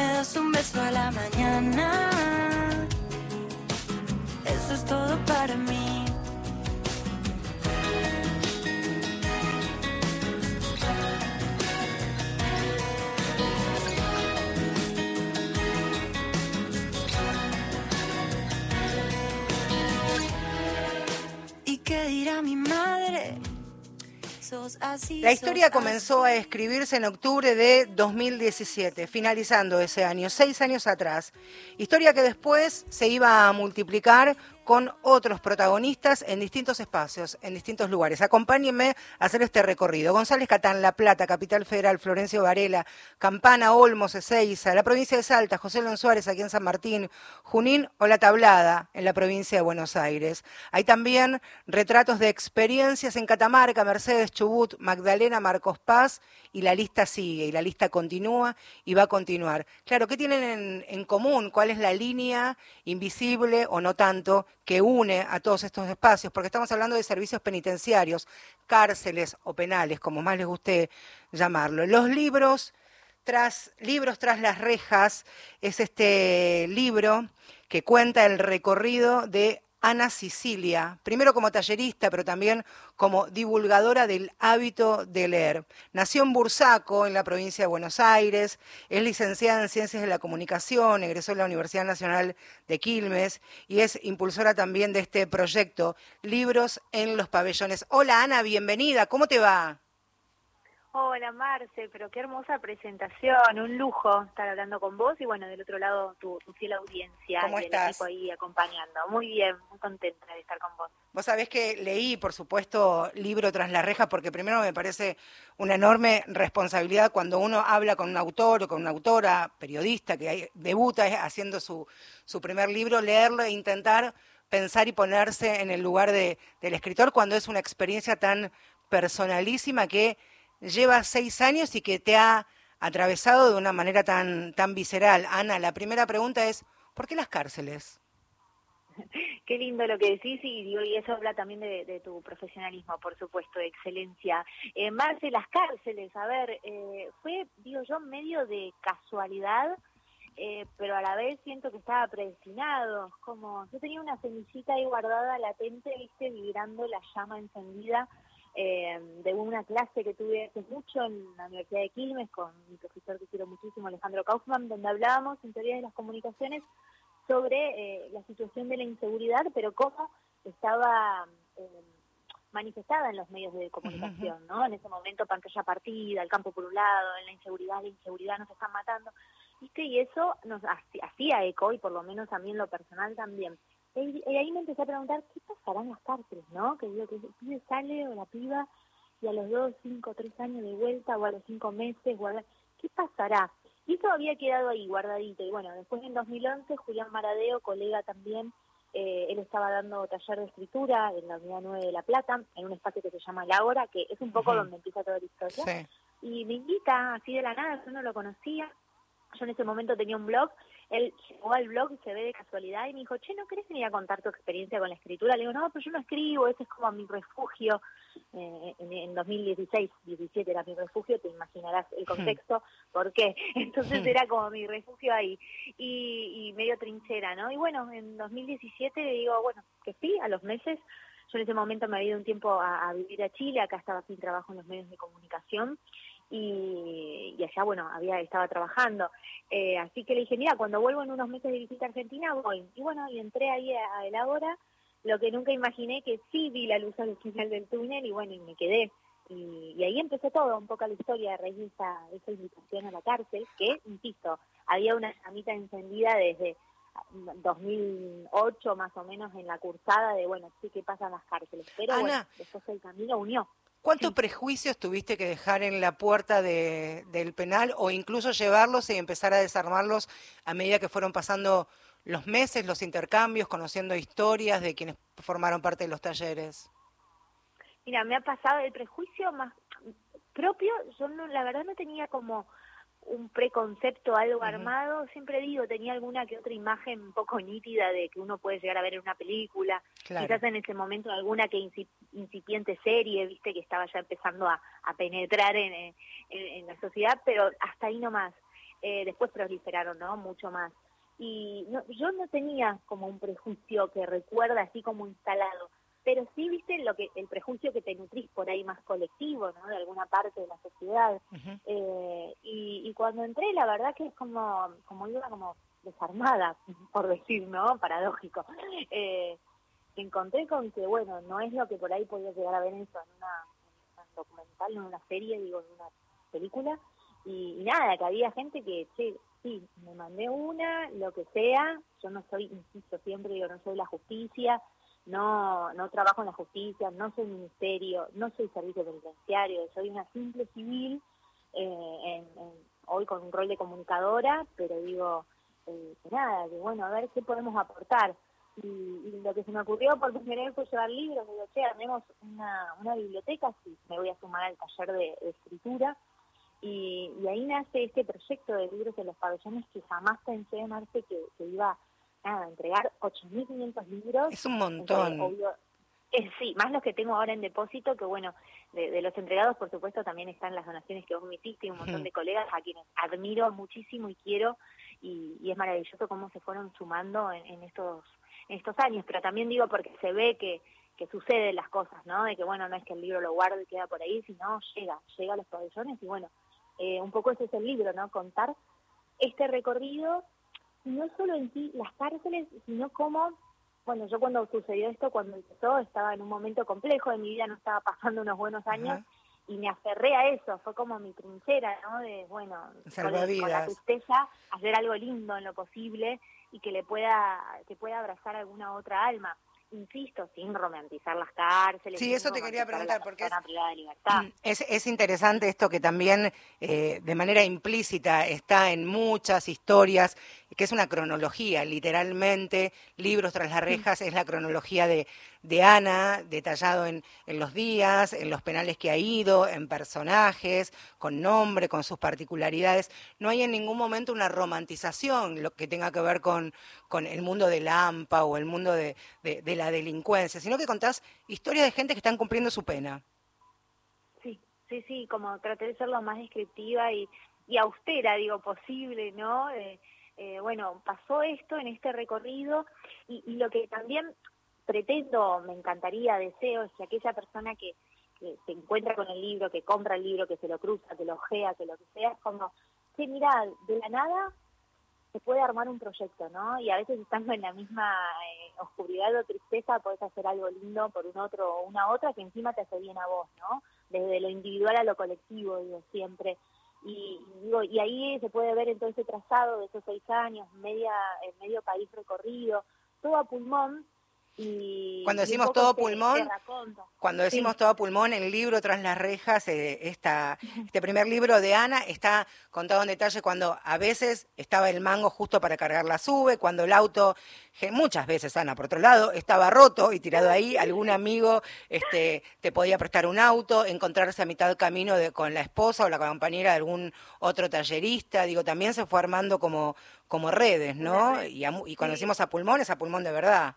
Me das un beso a la mañana. Eso es todo para mí. ¿Y qué dirá mi madre? La historia comenzó a escribirse en octubre de 2017, finalizando ese año, seis años atrás. Historia que después se iba a multiplicar con otros protagonistas en distintos espacios, en distintos lugares. Acompáñenme a hacer este recorrido. González Catán, La Plata, Capital Federal, Florencio Varela, Campana, Olmos, Ezeiza, la provincia de Salta, José Lon Suárez aquí en San Martín, Junín o La Tablada en la provincia de Buenos Aires. Hay también retratos de experiencias en Catamarca, Mercedes, Chubut, Magdalena, Marcos Paz y la lista sigue y la lista continúa y va a continuar. Claro, ¿qué tienen en, en común? ¿Cuál es la línea invisible o no tanto que une a todos estos espacios? Porque estamos hablando de servicios penitenciarios, cárceles o penales, como más les guste llamarlo. Los libros tras libros tras las rejas es este libro que cuenta el recorrido de Ana Sicilia, primero como tallerista, pero también como divulgadora del hábito de leer. Nació en Bursaco, en la provincia de Buenos Aires, es licenciada en Ciencias de la Comunicación, egresó de la Universidad Nacional de Quilmes y es impulsora también de este proyecto, Libros en los Pabellones. Hola Ana, bienvenida, ¿cómo te va? Hola Marce, pero qué hermosa presentación, un lujo estar hablando con vos y bueno, del otro lado tu, tu fiel audiencia ¿Cómo y estás? el equipo ahí acompañando. Muy bien, muy contenta de estar con vos. Vos sabés que leí, por supuesto, libro tras la reja, porque primero me parece una enorme responsabilidad cuando uno habla con un autor o con una autora, periodista, que debuta haciendo su, su primer libro, leerlo e intentar pensar y ponerse en el lugar de- del escritor cuando es una experiencia tan personalísima que lleva seis años y que te ha atravesado de una manera tan, tan visceral. Ana, la primera pregunta es, ¿por qué las cárceles? Qué lindo lo que decís y, eso habla también de, de tu profesionalismo, por supuesto, de excelencia. Eh, Marce, las cárceles, a ver, eh, fue, digo yo, medio de casualidad, eh, pero a la vez siento que estaba predestinado. Como yo tenía una semillita ahí guardada, latente, viste, vibrando la llama encendida eh, de una clase que tuve hace mucho en la Universidad de Quilmes con mi profesor que quiero muchísimo, Alejandro Kaufman, donde hablábamos en teoría de las comunicaciones sobre eh, la situación de la inseguridad, pero cómo estaba eh, manifestada en los medios de comunicación, ¿no? En ese momento pantalla partida, el campo por un lado, en la inseguridad, la inseguridad nos están matando, ¿viste? Y eso nos hacía eco, y por lo menos a mí lo personal también. Y, ahí me empecé a preguntar, ¿qué pasará en las cárceles, no? Que digo, que el pibe sale o la piba y a los dos, cinco, tres años de vuelta, o a los cinco meses, o a la- ¿qué pasará? Y eso había quedado ahí guardadito. Y bueno, después en 2011, Julián Maradeo, colega también, eh, él estaba dando taller de escritura en la Unidad 9 de La Plata, en un espacio que se llama El Ágora, que es un poco donde empieza toda la historia. Sí. Y me invita así de la nada, yo no lo conocía. Yo en ese momento tenía un blog, él llegó al blog, se ve de casualidad, y me dijo, che, ¿no querés venir a contar tu experiencia con la escritura? Le digo, no, pero yo no escribo, ese es como mi refugio. Eh, en, en 2016, 17 era mi refugio, te imaginarás el contexto, ¿por qué? Entonces era como mi refugio ahí, y, y medio trinchera, ¿no? Y bueno, en 2017 le digo, bueno, que sí, a los meses, yo en ese momento me había ido un tiempo a, a vivir a Chile, acá estaba sin trabajo en los medios de comunicación, y, y allá, bueno, había estaba trabajando. Eh, así que le dije, mira, cuando vuelvo en unos meses de visita a Argentina, voy. Y bueno, y entré ahí a, a El Ágora, lo que nunca imaginé que sí vi la luz al final del túnel, y bueno, y me quedé. Y, y ahí empezó todo, un poco la historia a raíz de esa, de esa invitación a la cárcel, que, insisto, había una llamita encendida desde 2008 más o menos en la cursada de, bueno, sí, ¿qué pasa en las cárceles? Pero bueno, después el camino unió. ¿Cuántos prejuicios tuviste que dejar en la puerta de- del penal o incluso llevarlos y empezar a desarmarlos a medida que fueron pasando los meses, los intercambios, conociendo historias de quienes formaron parte de los talleres? Mira, me ha pasado el prejuicio más propio, yo no, la verdad no tenía como un preconcepto, algo armado, siempre digo, tenía alguna que otra imagen un poco nítida de que uno puede llegar a ver en una película, Claro. quizás en ese momento alguna que inci- incipiente serie, viste, que estaba ya empezando a, a penetrar en, en, en la sociedad, pero hasta ahí nomás. Eh, después proliferaron, ¿no? Mucho más. Y no, yo no tenía como un prejuicio que recuerda así como instalado, pero sí, viste, lo que el prejuicio que te nutrís por ahí más colectivo, ¿no? De alguna parte de la sociedad. Eh, y, y cuando entré, la verdad que es como, como iba como desarmada, por decir, ¿no? Paradójico. Eh, me encontré con que, bueno, no es lo que por ahí podía llegar a ver eso en una, en un documental, en una serie, digo, en una película. Y, y nada, que había gente que, che, sí, me mandé una, lo que sea, yo no soy, insisto siempre, digo, no soy la justicia, no, no trabajo en la justicia, no soy ministerio, no soy servicio penitenciario, soy una simple civil, eh, en- en- hoy con un rol de comunicadora, pero digo, eh, nada, que bueno, a ver qué podemos aportar. Y, y lo que se me ocurrió por primera vez fue llevar libros, digo, che, armemos una, una biblioteca, sí, me voy a sumar al taller de, de escritura, y, y ahí nace este proyecto de libros en los pabellones que jamás pensé, Marce, que, que iba nada, entregar 8.500 libros. Es un montón. obvio, eh, sí, más los que tengo ahora en depósito, que bueno, de, de los entregados, por supuesto, también están las donaciones que vos me hiciste y un montón de colegas a quienes admiro muchísimo y quiero, y, y es maravilloso cómo se fueron sumando en, en estos en estos años, pero también digo porque se ve que, que suceden las cosas, ¿no? De que, bueno, no es que el libro lo guarde y queda por ahí, sino llega, llega a los pabellones y, bueno, eh, un poco ese es el libro, ¿no? Contar este recorrido, no solo en sí las cárceles, sino cómo, bueno, yo cuando sucedió esto, cuando empezó, estaba en un momento complejo de mi vida, no estaba pasando unos buenos años, y me aferré a eso, fue como mi trinchera, ¿no? De, bueno, con, con la tristeza, hacer algo lindo en lo posible y que le pueda, que pueda abrazar alguna otra alma. Insisto, sin romantizar las cárceles. Sí, eso te quería preguntar, porque es- libertad. Es, es interesante esto que también eh, de manera implícita está en muchas historias, que es una cronología, literalmente, libros tras las rejas, es la cronología de, de Ana, detallado en, en los días, en los penales que ha ido, en personajes, con nombre, con sus particularidades. No hay en ningún momento una romantización, lo que tenga que ver con, con el mundo del AMPA o el mundo de, de- de la delincuencia, sino que contás historias de gente que están cumpliendo su pena. Sí, sí, sí, como traté de ser lo más descriptiva y, y austera, digo, posible, ¿no? Eh, eh, bueno, pasó esto en este recorrido y, y lo que también pretendo, me encantaría, deseo, es que aquella persona que, se encuentra con el libro, que compra el libro, que se lo cruza, que lo ojea, que lo que sea, es como, que mira, de la nada se puede armar un proyecto, ¿no? Y a veces estando en la misma eh, oscuridad o tristeza podés hacer algo lindo por un otro o una otra que encima te hace bien a vos, ¿no? Desde lo individual a lo colectivo, digo, siempre. Y, y ahí se puede ver en todo ese trazado de esos seis años, media, medio país recorrido, todo a pulmón. Y, Cuando decimos todo pulmón. Cuando decimos Sí. todo pulmón, el libro Tras las rejas, eh, esta, este primer libro de Ana está contado en detalle cuando a veces estaba el mango justo para cargar la sube, cuando el auto, muchas veces Ana, por otro lado, estaba roto y tirado ahí, algún amigo este, te podía prestar un auto, encontrarse a mitad camino de, con la esposa o la compañera de algún otro tallerista, digo, también se fue armando como, como redes, ¿no? Y, a y cuando decimos a pulmón, es a pulmón de verdad.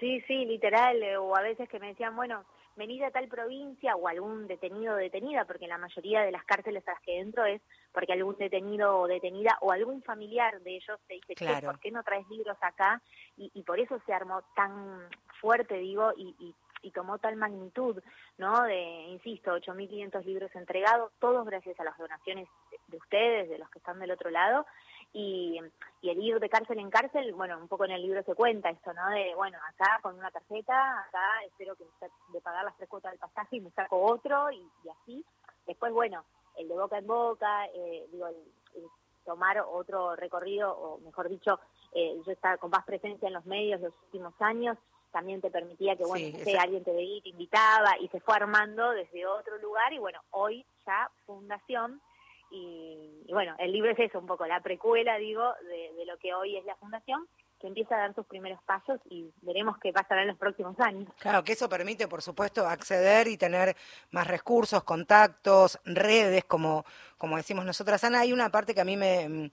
Sí, sí, literal, eh, o a veces que me decían, bueno, venid a tal provincia o algún detenido o detenida, porque la mayoría de las cárceles a las que entro es porque algún detenido o detenida o algún familiar de ellos te dice, "Che, Claro. ¿por qué no traes libros acá? Y, y por eso se armó tan fuerte, digo, y, y, y tomó tal magnitud, ¿no? De, insisto, 8.500 libros entregados, todos gracias a las donaciones de ustedes, de los que están del otro lado, y, y el ir de cárcel en cárcel, bueno, un poco en el libro se cuenta esto, ¿no? De, bueno, acá con una tarjeta, acá espero que de pagar las tres cuotas del pasaje y me saco otro y, y así. Después, bueno, el de boca en boca, eh, digo, el, el tomar otro recorrido, o mejor dicho, eh, yo estaba con más presencia en los medios los últimos años, también te permitía que, bueno, Sí, alguien te veía y te invitaba y se fue armando desde otro lugar y bueno, hoy ya fundación y, bueno, el libro es eso un poco, la precuela, digo, de, de lo que hoy es la fundación que empieza a dar sus primeros pasos y veremos qué pasará en los próximos años. Claro, que eso permite, por supuesto, acceder y tener más recursos, contactos, redes, como, como decimos nosotras. Ana, hay una parte que a mí me,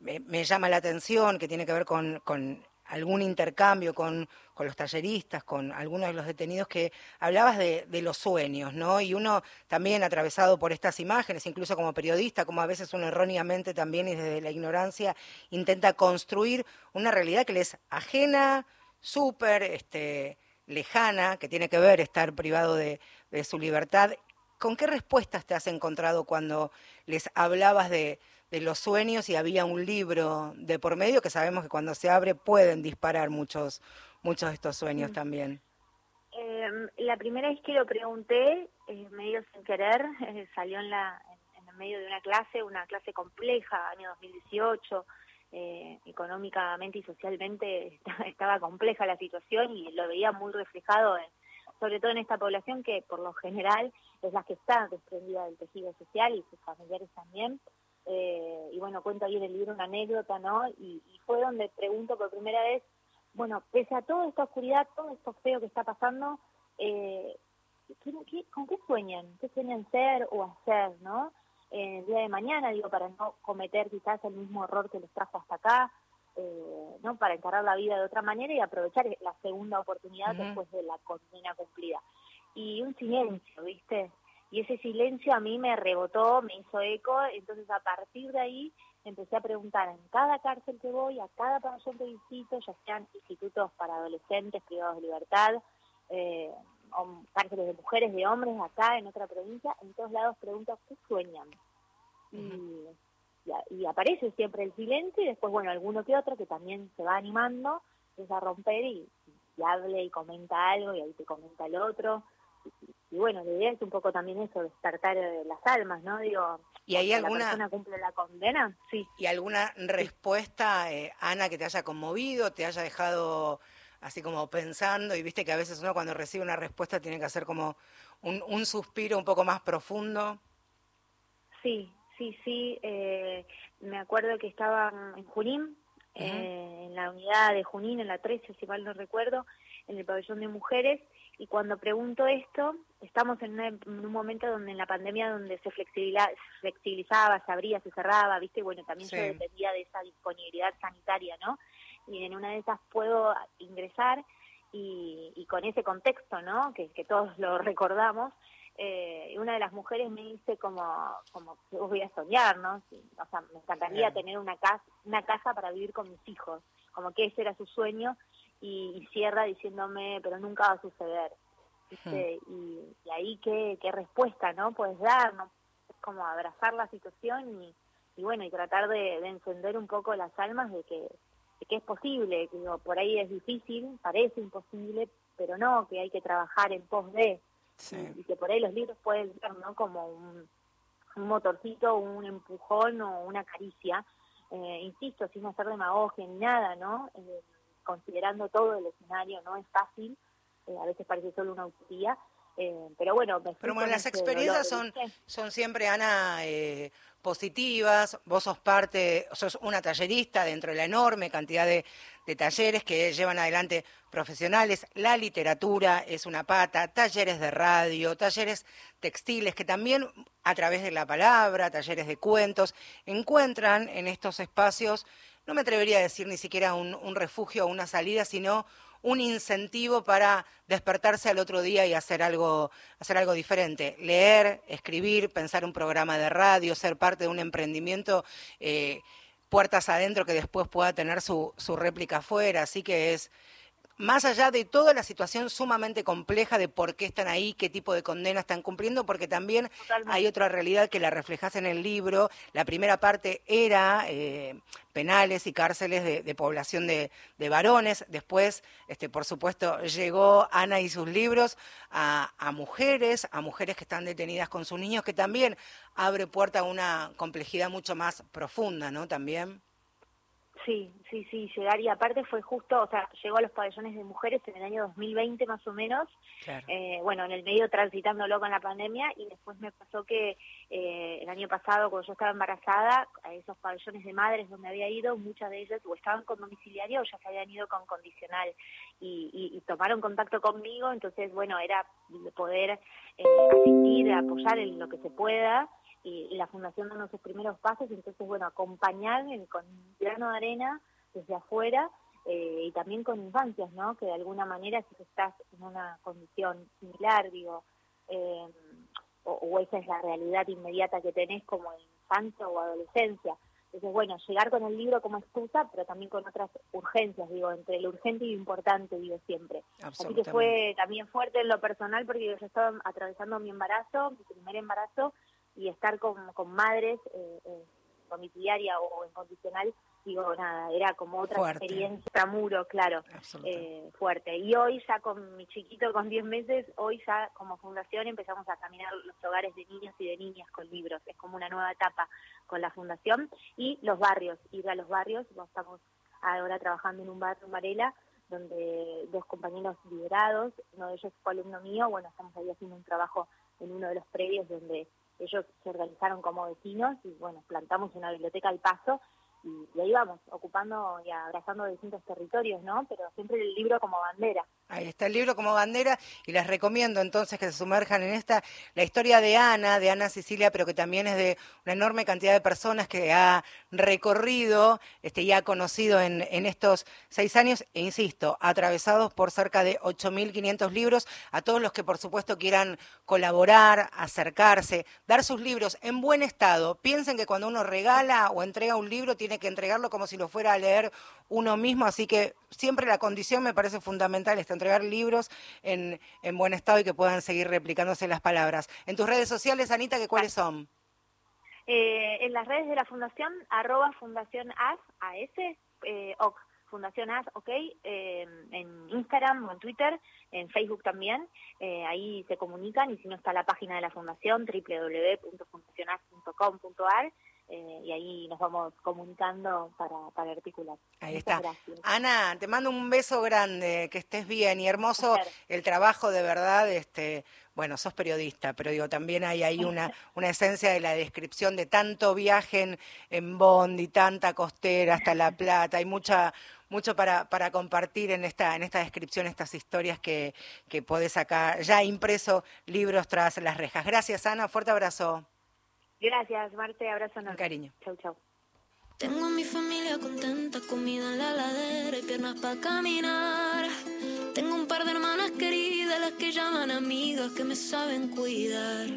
me, me llama la atención, que tiene que ver con, con algún intercambio con, con, los talleristas, con algunos de los detenidos, que hablabas de, los sueños, ¿no? Y uno también atravesado por estas imágenes, incluso como periodista, como a veces uno erróneamente también y desde la ignorancia intenta construir una realidad que le es ajena, súper este, lejana, que tiene que ver estar privado de su libertad. ¿Con qué respuestas te has encontrado cuando les hablabas de, de los sueños y había un libro de por medio que sabemos que cuando se abre pueden disparar muchos, muchos de estos sueños también. Eh, la primera vez que lo pregunté, eh, medio sin querer, eh, salió en, la, en, en, medio de una clase, una clase compleja, año 2018, económicamente y socialmente estaba compleja la situación y lo veía muy reflejado, en, sobre todo en esta población que por lo general es la que está desprendida del tejido social y sus familiares también. Eh, y bueno, cuento ahí en el libro una anécdota, ¿no? Y, y, fue donde pregunto por primera vez, bueno, pese a toda esta oscuridad, todo esto feo que está pasando, eh, ¿qué, qué, con qué sueñan? ¿Qué sueñan ser o hacer, no? Eh, el día de mañana, digo, para no cometer quizás el mismo error que les trajo hasta acá, eh, ¿no? Para encarar la vida de otra manera y aprovechar la segunda oportunidad uh -huh. después de la condena cumplida. Y un silencio, ¿viste? Y ese silencio a mí me rebotó, me hizo eco, entonces a partir de ahí empecé a preguntar en cada cárcel que voy, a cada pabellón que visito, ya sean institutos para adolescentes privados de libertad, eh, o cárceles de mujeres, de hombres, acá en otra provincia, en todos lados pregunto qué sueñan. Y, y, y, aparece siempre el silencio y después, bueno, alguno que otro que también se va animando, empieza a romper y, y hable y comenta algo y ahí te comenta el otro. y bueno, la idea es un poco también eso, despertar las almas, ¿no? Digo, ¿y hay alguna la persona cumple la condena? Sí. ¿Y alguna respuesta, eh, Ana, que te haya conmovido, te haya dejado así como pensando? Y viste que a veces uno cuando recibe una respuesta tiene que hacer como un, un suspiro un poco más profundo. Sí, sí, sí. Eh, me acuerdo que estaba en Junín, uh -huh. eh, en la unidad de Junín, en la 13, si mal no recuerdo, en el pabellón de mujeres, y cuando pregunto esto, estamos en, una, en, un momento donde en la pandemia donde se flexibilizaba, se abría, se cerraba, ¿viste? Bueno, también sí. yo dependía de esa disponibilidad sanitaria, ¿no? Y en una de esas puedo ingresar y, y con ese contexto, ¿no? Que, que todos lo recordamos, eh, una de las mujeres me dice como, como voy a soñar, ¿no? Sí, o sea, me encantaría Bien. tener una casa, una casa para vivir con mis hijos, como que ese era su sueño y, y cierra diciéndome, pero nunca va a suceder. ¿viste? Y, y, ahí qué, qué respuesta, ¿no? Puedes dar, ¿no? Es como abrazar la situación y, y bueno, y tratar de, de, encender un poco las almas de que, de que es posible, que digo, por ahí es difícil, parece imposible, pero no, que hay que trabajar en pos de, sí. y, y, que por ahí los libros pueden ser, ¿no? Como un, un motorcito, un empujón o una caricia, eh, insisto, sin hacer demagogia ni nada, ¿no? Eh, considerando todo el escenario, no es fácil, eh, a veces parece solo una utopía, eh, pero bueno, pero bueno, las experiencias son, son siempre, Ana, eh, positivas, vos sos parte, sos una tallerista dentro de la enorme cantidad de, de, talleres que llevan adelante profesionales, la literatura es una pata, talleres de radio, talleres textiles que también a través de la palabra, talleres de cuentos, encuentran en estos espacios no me atrevería a decir ni siquiera un, refugio o una salida, sino un incentivo para despertarse al otro día y hacer algo, hacer algo diferente. Leer, escribir, pensar un programa de radio, ser parte de un emprendimiento, eh, puertas adentro que después pueda tener su, su réplica afuera. Así que es, más allá de toda la situación sumamente compleja de por qué están ahí, qué tipo de condena están cumpliendo, porque también Totalmente. hay otra realidad que la reflejas en el libro. La primera parte era eh, penales y cárceles de, de población de, de, varones. Después, este, por supuesto, llegó Ana y sus libros a, a, mujeres, a mujeres que están detenidas con sus niños, que también abre puerta a una complejidad mucho más profunda, ¿no? También. Sí, sí, sí, llegar y aparte fue justo, o sea, llegó a los pabellones de mujeres en el año 2020 más o menos, eh, bueno, en el medio transitándolo con la pandemia y después me pasó que eh, el año pasado cuando yo estaba embarazada, a esos pabellones de madres donde había ido, muchas de ellas o estaban con domiciliario o ya se habían ido con condicional y, y, tomaron contacto conmigo, entonces bueno, era poder eh, asistir, apoyar en lo que se pueda y, la fundación dando sus primeros pasos, entonces bueno, acompañar con un grano de arena desde afuera eh, y también con infancias, ¿no? Que de alguna manera si estás en una condición similar, digo, eh, o, esa es la realidad inmediata que tenés como infancia o adolescencia. Entonces, bueno, llegar con el libro como excusa, pero también con otras urgencias, digo, entre lo urgente y lo importante, digo siempre. Así que fue también fuerte en lo personal porque yo estaba atravesando mi embarazo, mi primer embarazo, y estar con, con madres eh, eh, domiciliaria o en condicional, digo, nada, era como otra experiencia, muro, claro, eh, fuerte. Y hoy ya con mi chiquito con 10 meses, hoy ya como fundación empezamos a caminar los hogares de niños y de niñas con libros. Es como una nueva etapa con la fundación y los barrios, ir a los barrios, estamos ahora trabajando en un barrio en Varela, donde dos compañeros liberados, uno de ellos fue alumno mío, bueno, estamos ahí haciendo un trabajo en uno de los predios donde ellos se organizaron como vecinos y bueno, plantamos una biblioteca al paso y, ahí vamos, ocupando y abrazando distintos territorios, ¿no? Pero siempre el libro como bandera. Ahí está el libro como bandera y les recomiendo entonces que se sumerjan en esta, la historia de Ana, de Ana Sicilia, pero que también es de una enorme cantidad de personas que ha recorrido este, y ha conocido en, en estos seis años, e insisto, atravesados por cerca de 8.500 libros, a todos los que por supuesto quieran colaborar, acercarse, dar sus libros en buen estado. Piensen que cuando uno regala o entrega un libro tiene que entregarlo como si lo fuera a leer uno mismo, así que siempre la condición me parece fundamental, es entregar libros en, en buen estado y que puedan seguir replicándose las palabras. En tus redes sociales, Anita, ¿qué cuáles son? Eh, en las redes de la Fundación, arroba Fundación AS, AS, eh, Fundación AS, ok, eh, en Instagram o en Twitter, en Facebook también, eh, ahí se comunican y si no está la página de la Fundación, www.fundacionas.com.ar eh, y ahí nos vamos comunicando para, para articular. Ahí está. Ana, te mando un beso grande, que estés bien y hermoso el trabajo de verdad, este, bueno, sos periodista, pero digo, también hay ahí una, una esencia de la descripción de tanto viaje en, en Bond y tanta costera hasta La Plata, hay mucha mucho para, para compartir en esta, en esta descripción, estas historias que, que podés sacar, ya impreso libros tras las rejas. Gracias, Ana, fuerte abrazo. Gracias, Marte, abrazo enorme. Cariño. Chau, chau. Tengo a mi familia contenta, comida en la ladera y piernas para caminar. Tengo un par de hermanas queridas, las que llaman amigas, que me saben cuidar.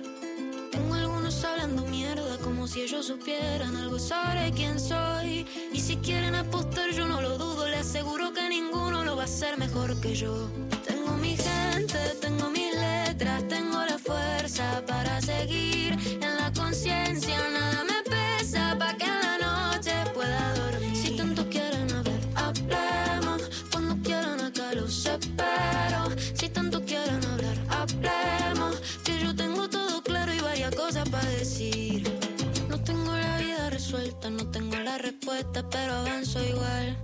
Tengo algunos hablando mierda, como si ellos supieran algo sobre quién soy. Y si quieren apostar, yo no lo dudo, les aseguro que ninguno lo va a hacer mejor que yo. Tengo mi gente, tengo mis letras, tengo la fuerza para seguir no tengo la respuesta, pero avanzo igual.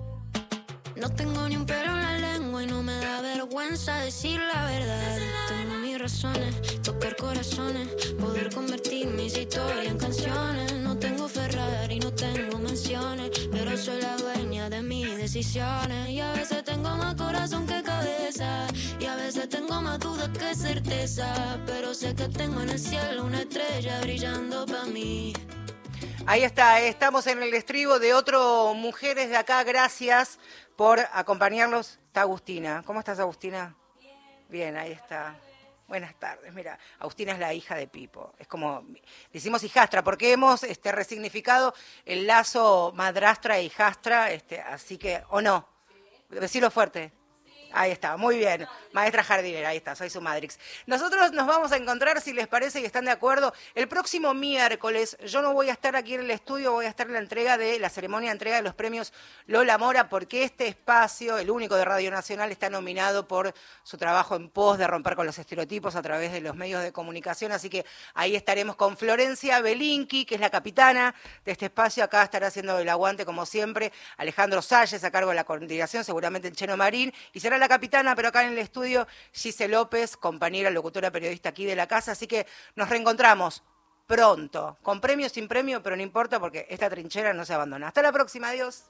No tengo ni un pelo en la lengua y no me da vergüenza decir la verdad. Tengo mis razones, tocar corazones, poder convertir mis historias en canciones. No tengo Ferrari, no tengo menciones, pero soy la dueña de mis decisiones. Y a veces tengo más corazón que cabeza, y a veces tengo más dudas que certeza. Pero sé que tengo en el cielo una estrella brillando para mí. Ahí está, estamos en el estribo de otro Mujeres de acá. Gracias por acompañarnos. Está Agustina. ¿Cómo estás, Agustina? Bien, ahí está. Buenas tardes. Mira, Agustina es la hija de Pipo. Es como, decimos hijastra, porque hemos este, resignificado el lazo madrastra e hijastra, este, así que, o no, decirlo fuerte. Ahí está, muy bien. Maestra jardinera, ahí está, soy su Madrix. Nosotros nos vamos a encontrar, si les parece y están de acuerdo, el próximo miércoles. Yo no voy a estar aquí en el estudio, voy a estar en la entrega de la ceremonia de entrega de los premios Lola Mora, porque este espacio, el único de Radio Nacional, está nominado por su trabajo en pos de romper con los estereotipos a través de los medios de comunicación. Así que ahí estaremos con Florencia Belinqui, que es la capitana de este espacio. Acá estará haciendo el aguante, como siempre, Alejandro Salles, a cargo de la coordinación, seguramente el Cheno Marín, y será la capitana, pero acá en el estudio, Gise López, compañera, locutora, periodista aquí de la casa. Así que nos reencontramos pronto, con premio, sin premio, pero no importa porque esta trinchera no se abandona. Hasta la próxima, adiós.